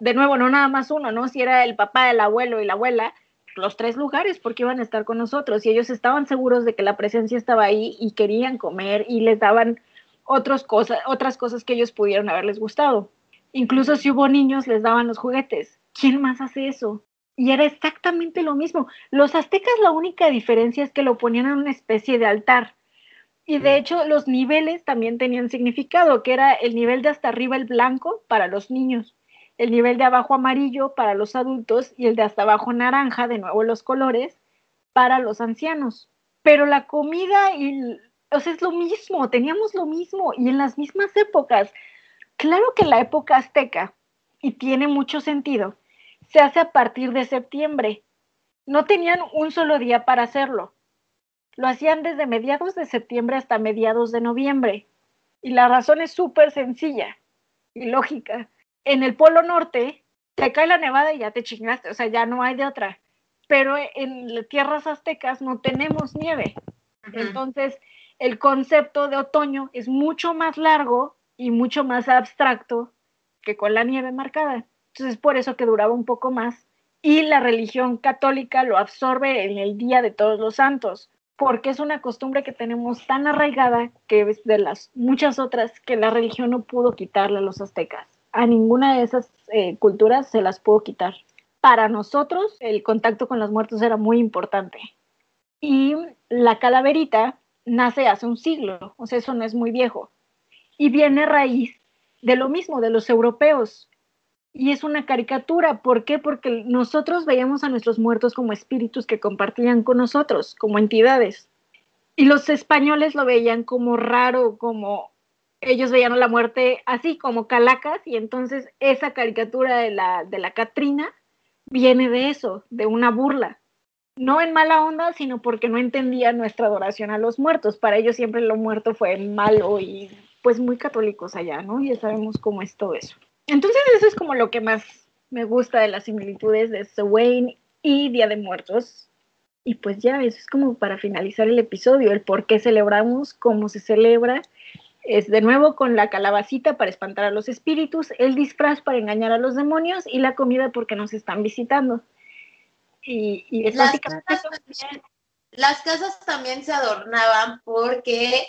De nuevo, no nada más uno, ¿no? Si era el papá, el abuelo y la abuela, los tres lugares porque iban a estar con nosotros y ellos estaban seguros de que la presencia estaba ahí y querían comer y les daban otras cosas, otras cosas que ellos pudieron haberles gustado. Incluso si hubo niños, les daban los juguetes. ¿Quién más hace eso? Y era exactamente lo mismo. Los aztecas la única diferencia es que lo ponían en una especie de altar. Y de hecho los niveles también tenían significado, que era el nivel de hasta arriba el blanco para los niños, el nivel de abajo amarillo para los adultos y el de hasta abajo naranja, de nuevo los colores, para los ancianos. Pero la comida y, o sea, es lo mismo, teníamos lo mismo y en las mismas épocas. Claro que la época azteca, y tiene mucho sentido, se hace a partir de septiembre. No tenían un solo día para hacerlo. Lo hacían desde mediados de septiembre hasta mediados de noviembre. Y la razón es súper sencilla y lógica. En el Polo Norte te cae la nevada y ya te chingaste, o sea, ya no hay de otra. Pero en tierras aztecas no tenemos nieve. Entonces, el concepto de otoño es mucho más largo y mucho más abstracto que con la nieve marcada. Entonces, por eso que duraba un poco más. Y la religión católica lo absorbe en el Día de Todos los Santos, porque es una costumbre que tenemos tan arraigada que es de las muchas otras que la religión no pudo quitarle a los aztecas. A ninguna de esas eh, culturas se las pudo quitar. Para nosotros, el contacto con los muertos era muy importante. Y la calaverita nace hace un siglo, o sea, eso no es muy viejo. Y viene raíz de lo mismo, de los europeos. Y es una caricatura. ¿Por qué? Porque nosotros veíamos a nuestros muertos como espíritus que compartían con nosotros, como entidades. Y los españoles lo veían como raro, como ellos veían la muerte así, como calacas. Y entonces esa caricatura de la, de la Catrina viene de eso, de una burla no en mala onda, sino porque no entendían nuestra adoración a los muertos. Para ellos siempre lo muerto fue malo y pues muy católicos allá, ¿no? Ya sabemos cómo es todo eso. Entonces eso es como lo que más me gusta de las similitudes de Wayne y Día de Muertos. Y pues ya, eso es como para finalizar el episodio, el por qué celebramos, cómo se celebra. Es de nuevo con la calabacita para espantar a los espíritus, el disfraz para engañar a los demonios y la comida porque nos están visitando. Y, las, casas también, las casas también se adornaban porque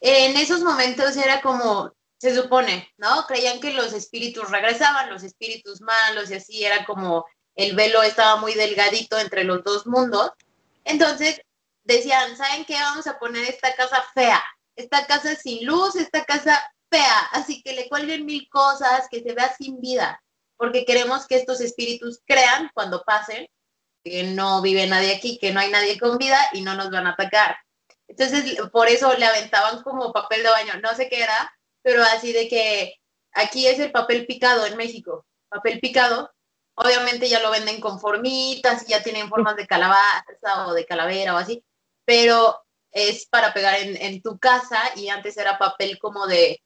en esos momentos era como, se supone, ¿no? Creían que los espíritus regresaban, los espíritus malos y así era como el velo estaba muy delgadito entre los dos mundos. Entonces decían, ¿saben qué? Vamos a poner esta casa fea, esta casa sin luz, esta casa fea, así que le cuelguen mil cosas, que se vea sin vida, porque queremos que estos espíritus crean cuando pasen que no vive nadie aquí, que no hay nadie con vida y no nos van a atacar. Entonces, por eso le aventaban como papel de baño, no sé qué era, pero así de que aquí es el papel picado en México, papel picado, obviamente ya lo venden con formitas y ya tienen formas de calabaza o de calavera o así, pero es para pegar en, en tu casa y antes era papel como de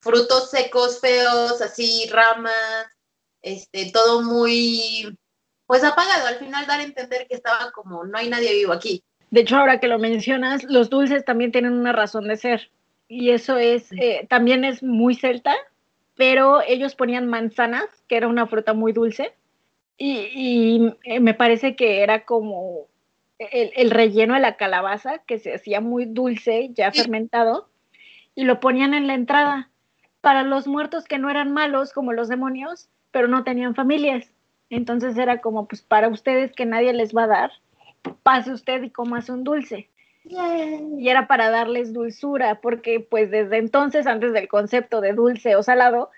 frutos secos feos, así ramas, este, todo muy pues apagado, al final dar a entender que estaba como no hay nadie vivo aquí. De hecho, ahora que lo mencionas, los dulces también tienen una razón de ser. Y eso es, eh, también es muy celta, pero ellos ponían manzanas, que era una fruta muy dulce, y, eh, me parece que era como el, relleno de la calabaza, que se hacía muy dulce, ya fermentado, y lo ponían en la entrada para los muertos que no eran malos como los demonios, pero no tenían familias. Entonces era como, pues para ustedes que nadie les va a dar, pase usted y comas un dulce. Y era para darles dulzura, porque pues desde entonces, antes del concepto de dulce o salado,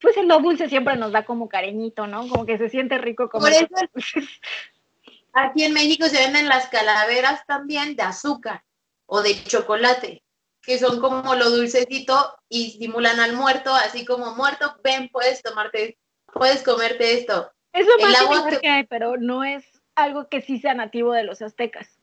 pues en lo dulce siempre nos da como cariñito, ¿no? Como que se siente rico como... Por eso, aquí en México se venden las calaveras también de azúcar o de chocolate, que son como lo dulcecito y simulan al muerto, así como muerto, ven, puedes tomarte, puedes comerte esto. Es lo más que hay, pero no es algo que sí sea nativo de los aztecas.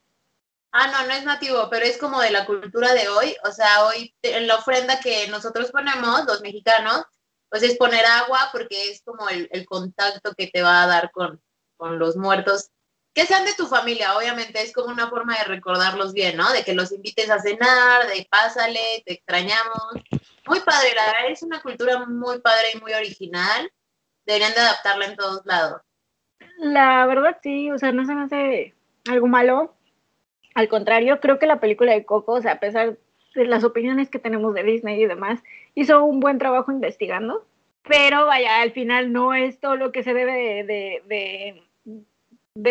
Ah, no, no es nativo, pero es como de la cultura de hoy. O sea, hoy en la ofrenda que nosotros ponemos, los mexicanos, pues es poner agua porque es como el, contacto que te va a dar con, con los muertos. Que sean de tu familia, obviamente, es como una forma de recordarlos bien, ¿no? De que los invites a cenar, de pásale, te extrañamos. Muy padre, la verdad es una cultura muy padre y muy original deberían de adaptarla en todos lados. La verdad sí, o sea, no se me hace algo malo. Al contrario, creo que la película de Coco, o sea, a pesar de las opiniones que tenemos de Disney y demás, hizo un buen trabajo investigando. Pero vaya, al final no es todo lo que se debe de, de,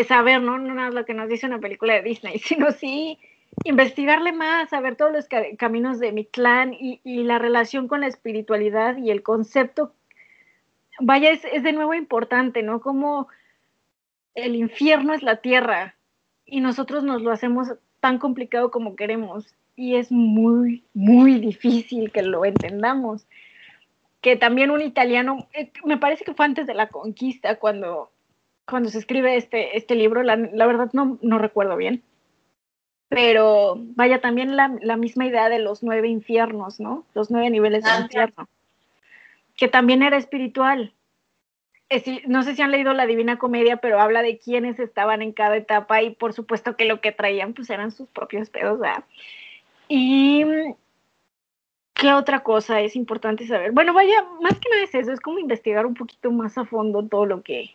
saber, ¿no? No es lo que nos dice una película de Disney, sino sí investigarle más, saber todos los caminos de mi clan y, la relación con la espiritualidad y el concepto vaya, es, de nuevo importante, ¿no? Como el infierno es la tierra y nosotros nos lo hacemos tan complicado como queremos y es muy, muy difícil que lo entendamos. Que también un italiano, eh, me parece que fue antes de la conquista, cuando cuando se escribe este, este libro, la, la verdad no, no recuerdo bien, pero vaya también la, la, misma idea de los nueve infiernos, ¿no? Los nueve niveles del infierno, que también era espiritual. Es, no sé si han leído la Divina Comedia, pero habla de quiénes estaban en cada etapa y por supuesto que lo que traían pues eran sus propios pedos, ¿verdad? Y ¿qué otra cosa es importante saber? Bueno, vaya, más que nada es eso, es como investigar un poquito más a fondo todo lo que,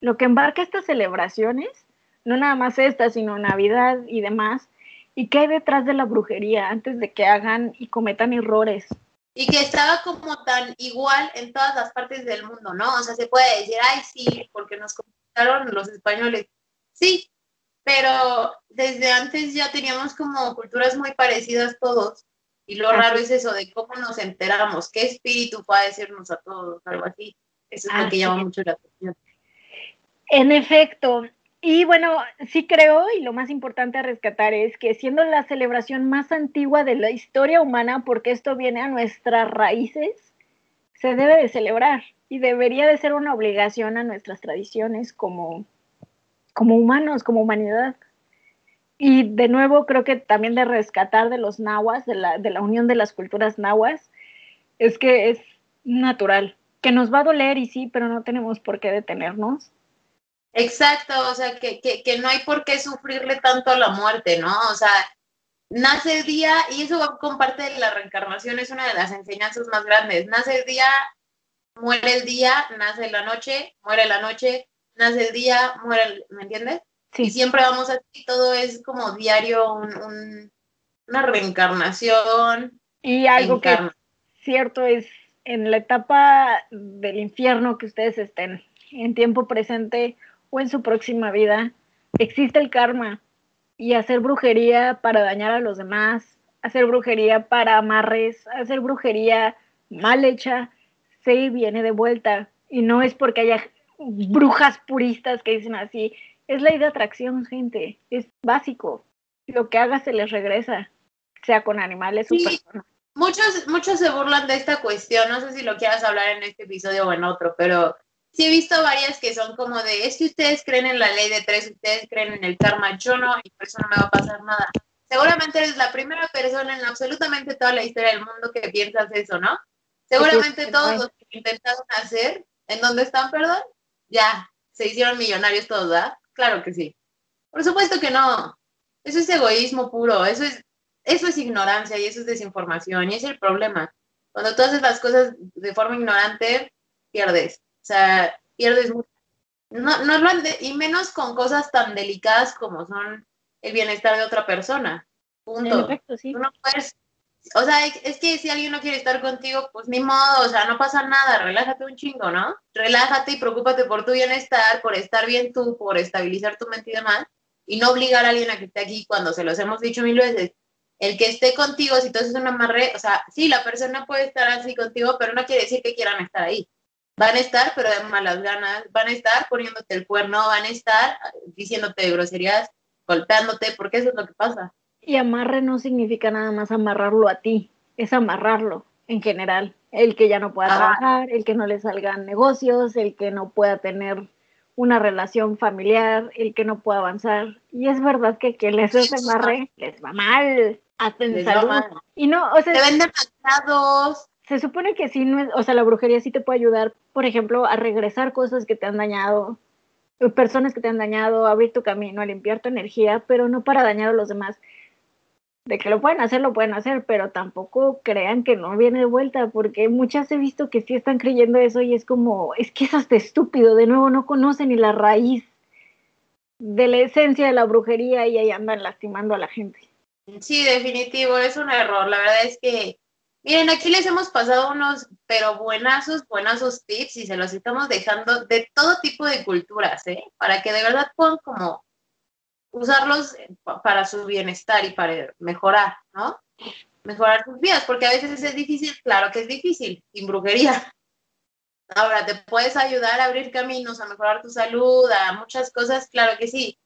lo que embarca estas celebraciones no nada más esta, sino Navidad y demás, y qué hay detrás de la brujería antes de que hagan y cometan errores. Y que estaba como tan igual en todas las partes del mundo, ¿no? O sea, se puede decir, ay, sí, porque nos conquistaron los españoles. Sí, pero desde antes ya teníamos como culturas muy parecidas todos. Y lo raro es eso de cómo nos enteramos, qué espíritu puede decirnos a todos, algo así. Eso es lo que llama mucho la atención. En efecto, y bueno, sí creo, y lo más importante a rescatar es que siendo la celebración más antigua de la historia humana, porque esto viene a nuestras raíces, se debe de celebrar y debería de ser una obligación a nuestras tradiciones como, como humanos, como humanidad. Y de nuevo creo que también de rescatar de los nahuas, de la, de la unión de las culturas nahuas, es que es natural, que nos va a doler y sí, pero no tenemos por qué detenernos Exacto, o sea, que, que, que, no hay por qué sufrirle tanto a la muerte, ¿no? O sea, nace el día, y eso va con parte de la reencarnación, es una de las enseñanzas más grandes. Nace el día, muere el día, nace la noche, muere la noche, nace el día, muere el, ¿me entiendes? Sí. Y siempre vamos así, todo es como diario, un, un, una reencarnación. Y algo que cierto es, en la etapa del infierno que ustedes estén, en tiempo presente, o en su próxima vida, existe el karma y hacer brujería para dañar a los demás, hacer brujería para amarres, hacer brujería mal hecha, se viene de vuelta. Y no es porque haya brujas puristas que dicen así, es ley de atracción, gente, es básico. Lo que haga se les regresa, sea con animales sí. o personas. Muchos, muchos se burlan de esta cuestión, no sé si lo quieras hablar en este episodio o en otro, pero sí he visto varias que son como de, es que ustedes creen en la ley de tres, ustedes creen en el karma, yo no, y por eso no me va a pasar nada. Seguramente eres la primera persona en absolutamente toda la historia del mundo que piensas eso, ¿no? Seguramente todos los que intentaron hacer, ¿en dónde están, perdón? Ya, se hicieron millonarios todos, ¿verdad? Claro que sí. Por supuesto que no. Eso es egoísmo puro, eso es, eso es ignorancia y eso es desinformación y es el problema. Cuando tú haces las cosas de forma ignorante, pierdes. O sea, pierdes mucho. No, no lo de, y menos con cosas tan delicadas como son el bienestar de otra persona. Punto. Efecto, sí. No puedes, o sea, es que si alguien no quiere estar contigo, pues ni modo, o sea, no pasa nada, relájate un chingo, ¿no? Relájate y preocúpate por tu bienestar, por estar bien tú, por estabilizar tu mente y demás, y no obligar a alguien a que esté aquí cuando se los hemos dicho mil veces. El que esté contigo, si tú haces un amarre, o sea, sí, la persona puede estar así contigo, pero no quiere decir que quieran estar ahí van a estar, pero de malas ganas, van a estar poniéndote el cuerno, van a estar diciéndote groserías, golpeándote, porque eso es lo que pasa. Y amarre no significa nada más amarrarlo a ti, es amarrarlo en general. El que ya no pueda ah. trabajar, el que no le salgan negocios, el que no pueda tener una relación familiar, el que no pueda avanzar. Y es verdad que quien les hace amarre les va mal. Hasta en salud. Y no, o sea. Te venden machados se supone que sí, no o sea, la brujería sí te puede ayudar, por ejemplo, a regresar cosas que te han dañado, personas que te han dañado, a abrir tu camino, a limpiar tu energía, pero no para dañar a los demás. De que lo pueden hacer, lo pueden hacer, pero tampoco crean que no viene de vuelta, porque muchas he visto que sí están creyendo eso y es como, es que es hasta estúpido, de nuevo no conocen ni la raíz de la esencia de la brujería y ahí andan lastimando a la gente. Sí, definitivo, es un error. La verdad es que Miren, aquí les hemos pasado unos, pero buenazos, buenazos tips y se los estamos dejando de todo tipo de culturas, ¿eh? Para que de verdad puedan como usarlos para su bienestar y para mejorar, ¿no? Mejorar sus vidas, porque a veces es difícil, claro que es difícil, sin brujería. Ahora, ¿te puedes ayudar a abrir caminos, a mejorar tu salud, a muchas cosas? Claro que sí,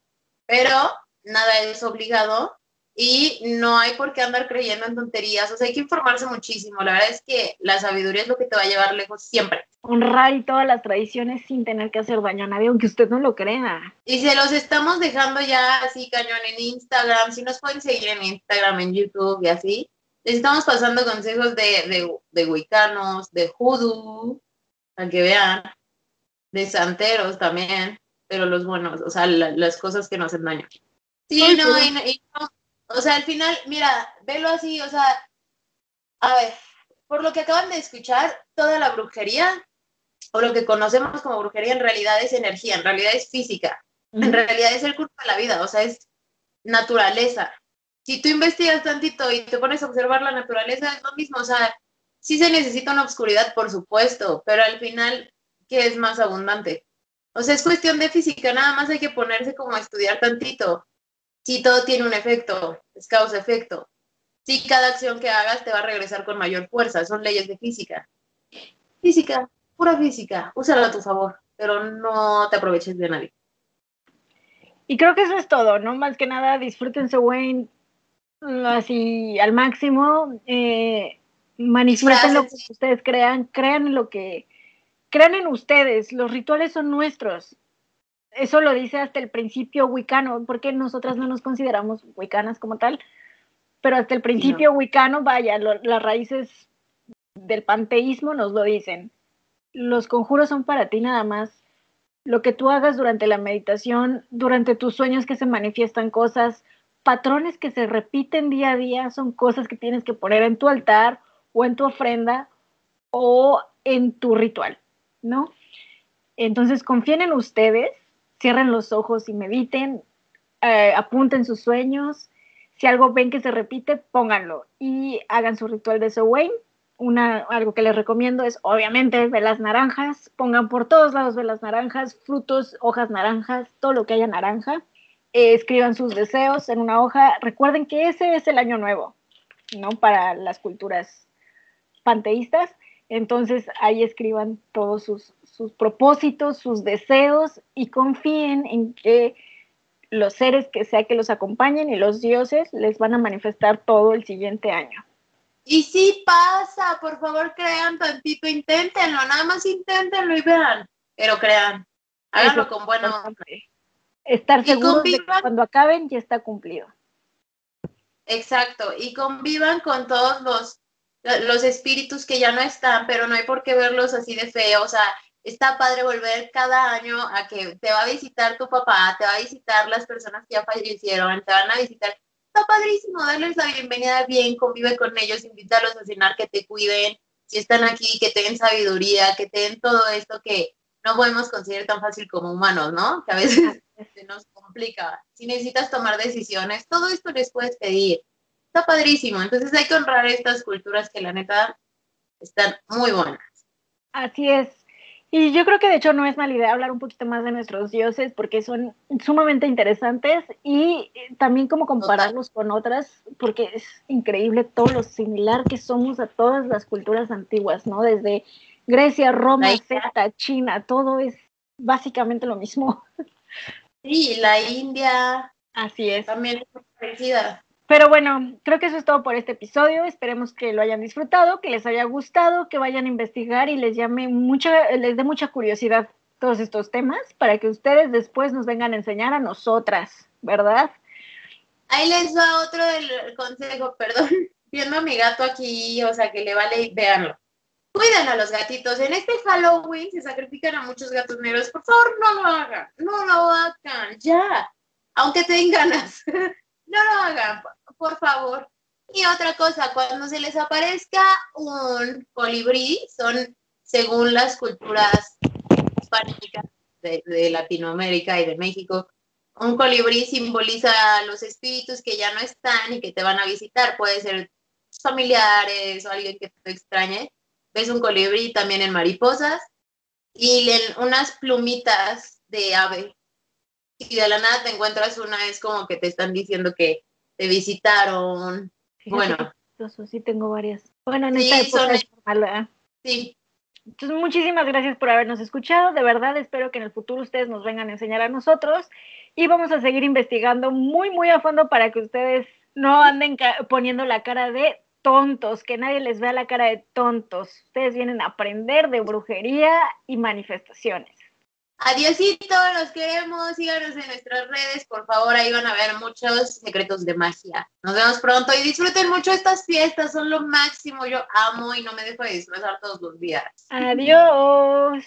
pero nada es obligado y no hay por qué andar creyendo en tonterías, o sea, hay que informarse muchísimo. La verdad es que la sabiduría es lo que te va a llevar lejos siempre. honrar y todas las tradiciones sin tener que hacer daño a nadie, aunque usted no lo crea. Y se los estamos dejando ya así cañón en Instagram, si nos pueden seguir en Instagram, en YouTube y así. Les estamos pasando consejos de, de, de wicanos, de hoodoo, para que vean, de santeros también, pero los buenos, o sea, la- las cosas que no hacen daño. Sí, y no- y no, o sea, al final, mira, velo así, o sea, a ver, por lo que acaban de escuchar, toda la brujería, o lo que conocemos como brujería, en realidad es energía, en realidad es física, en realidad es el curso de la vida, o sea, es naturaleza. Si tú investigas tantito y te pones a observar la naturaleza, es lo mismo, o sea, sí se necesita una oscuridad, por supuesto, pero al final, ¿qué es más abundante? O sea, es cuestión de física, nada más hay que ponerse como a estudiar tantito. Si todo tiene un efecto, es causa-efecto. Si cada acción que hagas te va a regresar con mayor fuerza, son leyes de física. Física, pura física, úsala a tu favor, pero no te aproveches de nadie. Y creo que eso es todo, ¿no? Más que nada, disfruten su Wayne así al máximo, eh, manifiesten lo que ustedes crean, crean en lo que, crean en ustedes, los rituales son nuestros. Eso lo dice hasta el principio wicano, porque nosotras no nos consideramos wicanas como tal, pero hasta el principio wicano, vaya, lo- las raíces del panteísmo nos lo dicen. Los conjuros son para ti nada más lo que tú hagas durante la meditación, durante tus sueños que se manifiestan cosas, patrones que se repiten día a día, son cosas que tienes que poner en tu altar o en tu ofrenda o en tu ritual, ¿no? Entonces confíen en ustedes, cierren los ojos y mediten, eh, apunten sus sueños, si algo ven que se repite, pónganlo y hagan su ritual de Sowain. Una, algo que les recomiendo es obviamente velas naranjas, pongan por todos lados velas naranjas, frutos, hojas naranjas, todo lo que haya naranja, Eh, escriban sus deseos en una hoja, recuerden que ese es el año nuevo, ¿no? Para las culturas panteístas, entonces ahí escriban todos sus, sus propósitos, sus deseos y confíen en que los seres que sea que los acompañen y los dioses les van a manifestar todo el siguiente año. Y sí pasa, por favor crean tantito, inténtenlo, nada más inténtenlo y vean, pero crean, háganlo Eso con buena onda. importante. Estar seguros de que cuando acaben ya está cumplido. Exacto, y convivan con todos los, los espíritus que ya no están, pero no hay por qué verlos así de feo, o sea, está padre volver cada año a que te va a visitar tu papá, te va a visitar las personas que ya fallecieron, te van a visitar, está padrísimo, darles la bienvenida bien, convive con ellos, invítalos a cenar, que te cuiden, si están aquí, que te den sabiduría, que te den todo esto que no podemos conseguir tan fácil como humanos, ¿no? Que a veces se nos complica. Si necesitas tomar decisiones, todo esto les puedes pedir. Está padrísimo. Entonces hay que honrar estas culturas que la neta están muy buenas. Así es. Y yo creo que de hecho no es mala idea hablar un poquito más de nuestros dioses porque son sumamente interesantes y eh, también como compararlos con otras porque es increíble todo lo similar que somos a todas las culturas antiguas, ¿no? Desde Grecia, Roma. Celta, China, todo es básicamente lo mismo. Sí, la India Así es. también es muy parecida. Pero bueno, creo que eso es todo por este episodio. Esperemos que lo hayan disfrutado, que les haya gustado, que vayan a investigar y les llame mucha, les dé mucha curiosidad todos estos temas para que ustedes después nos vengan a enseñar a nosotras, ¿verdad? Ahí les va otro consejo, perdón. Viendo a mi gato aquí, o sea, que le vale, véanlo. Cuiden a los gatitos. En este Halloween se sacrifican a muchos gatos negros. Por favor, no lo hagan. No lo hagan. Ya. Aunque tengan ganas. no lo hagan, por favor. Y otra cosa, cuando se les aparezca un colibrí, son según las culturas hispánicas de, Latinoamérica y de México, un colibrí simboliza los espíritus que ya no están y que te van a visitar. Puede ser familiares o alguien que te extrañe. Ves un colibrí también en mariposas y en unas plumitas de ave. Y de la nada te encuentras una, es como que te están diciendo que te visitaron. Fíjate Bueno. sí tengo varias. Bueno, en Sí, esta época son-. Sí, Entonces, muchísimas gracias por habernos escuchado. De verdad, espero que en el futuro ustedes nos vengan a enseñar a nosotros y vamos a seguir investigando muy, muy a fondo para que ustedes no anden poniendo la cara de tontos, que nadie les vea la cara de tontos. Ustedes vienen a aprender de brujería y manifestaciones. Adiosito, los queremos. Síganos en nuestras redes, por favor. Ahí van a ver muchos secretos de magia. Nos vemos pronto y disfruten mucho estas fiestas. Son lo máximo. Yo amo y no me dejo de disfrazar todos los días. Adiós.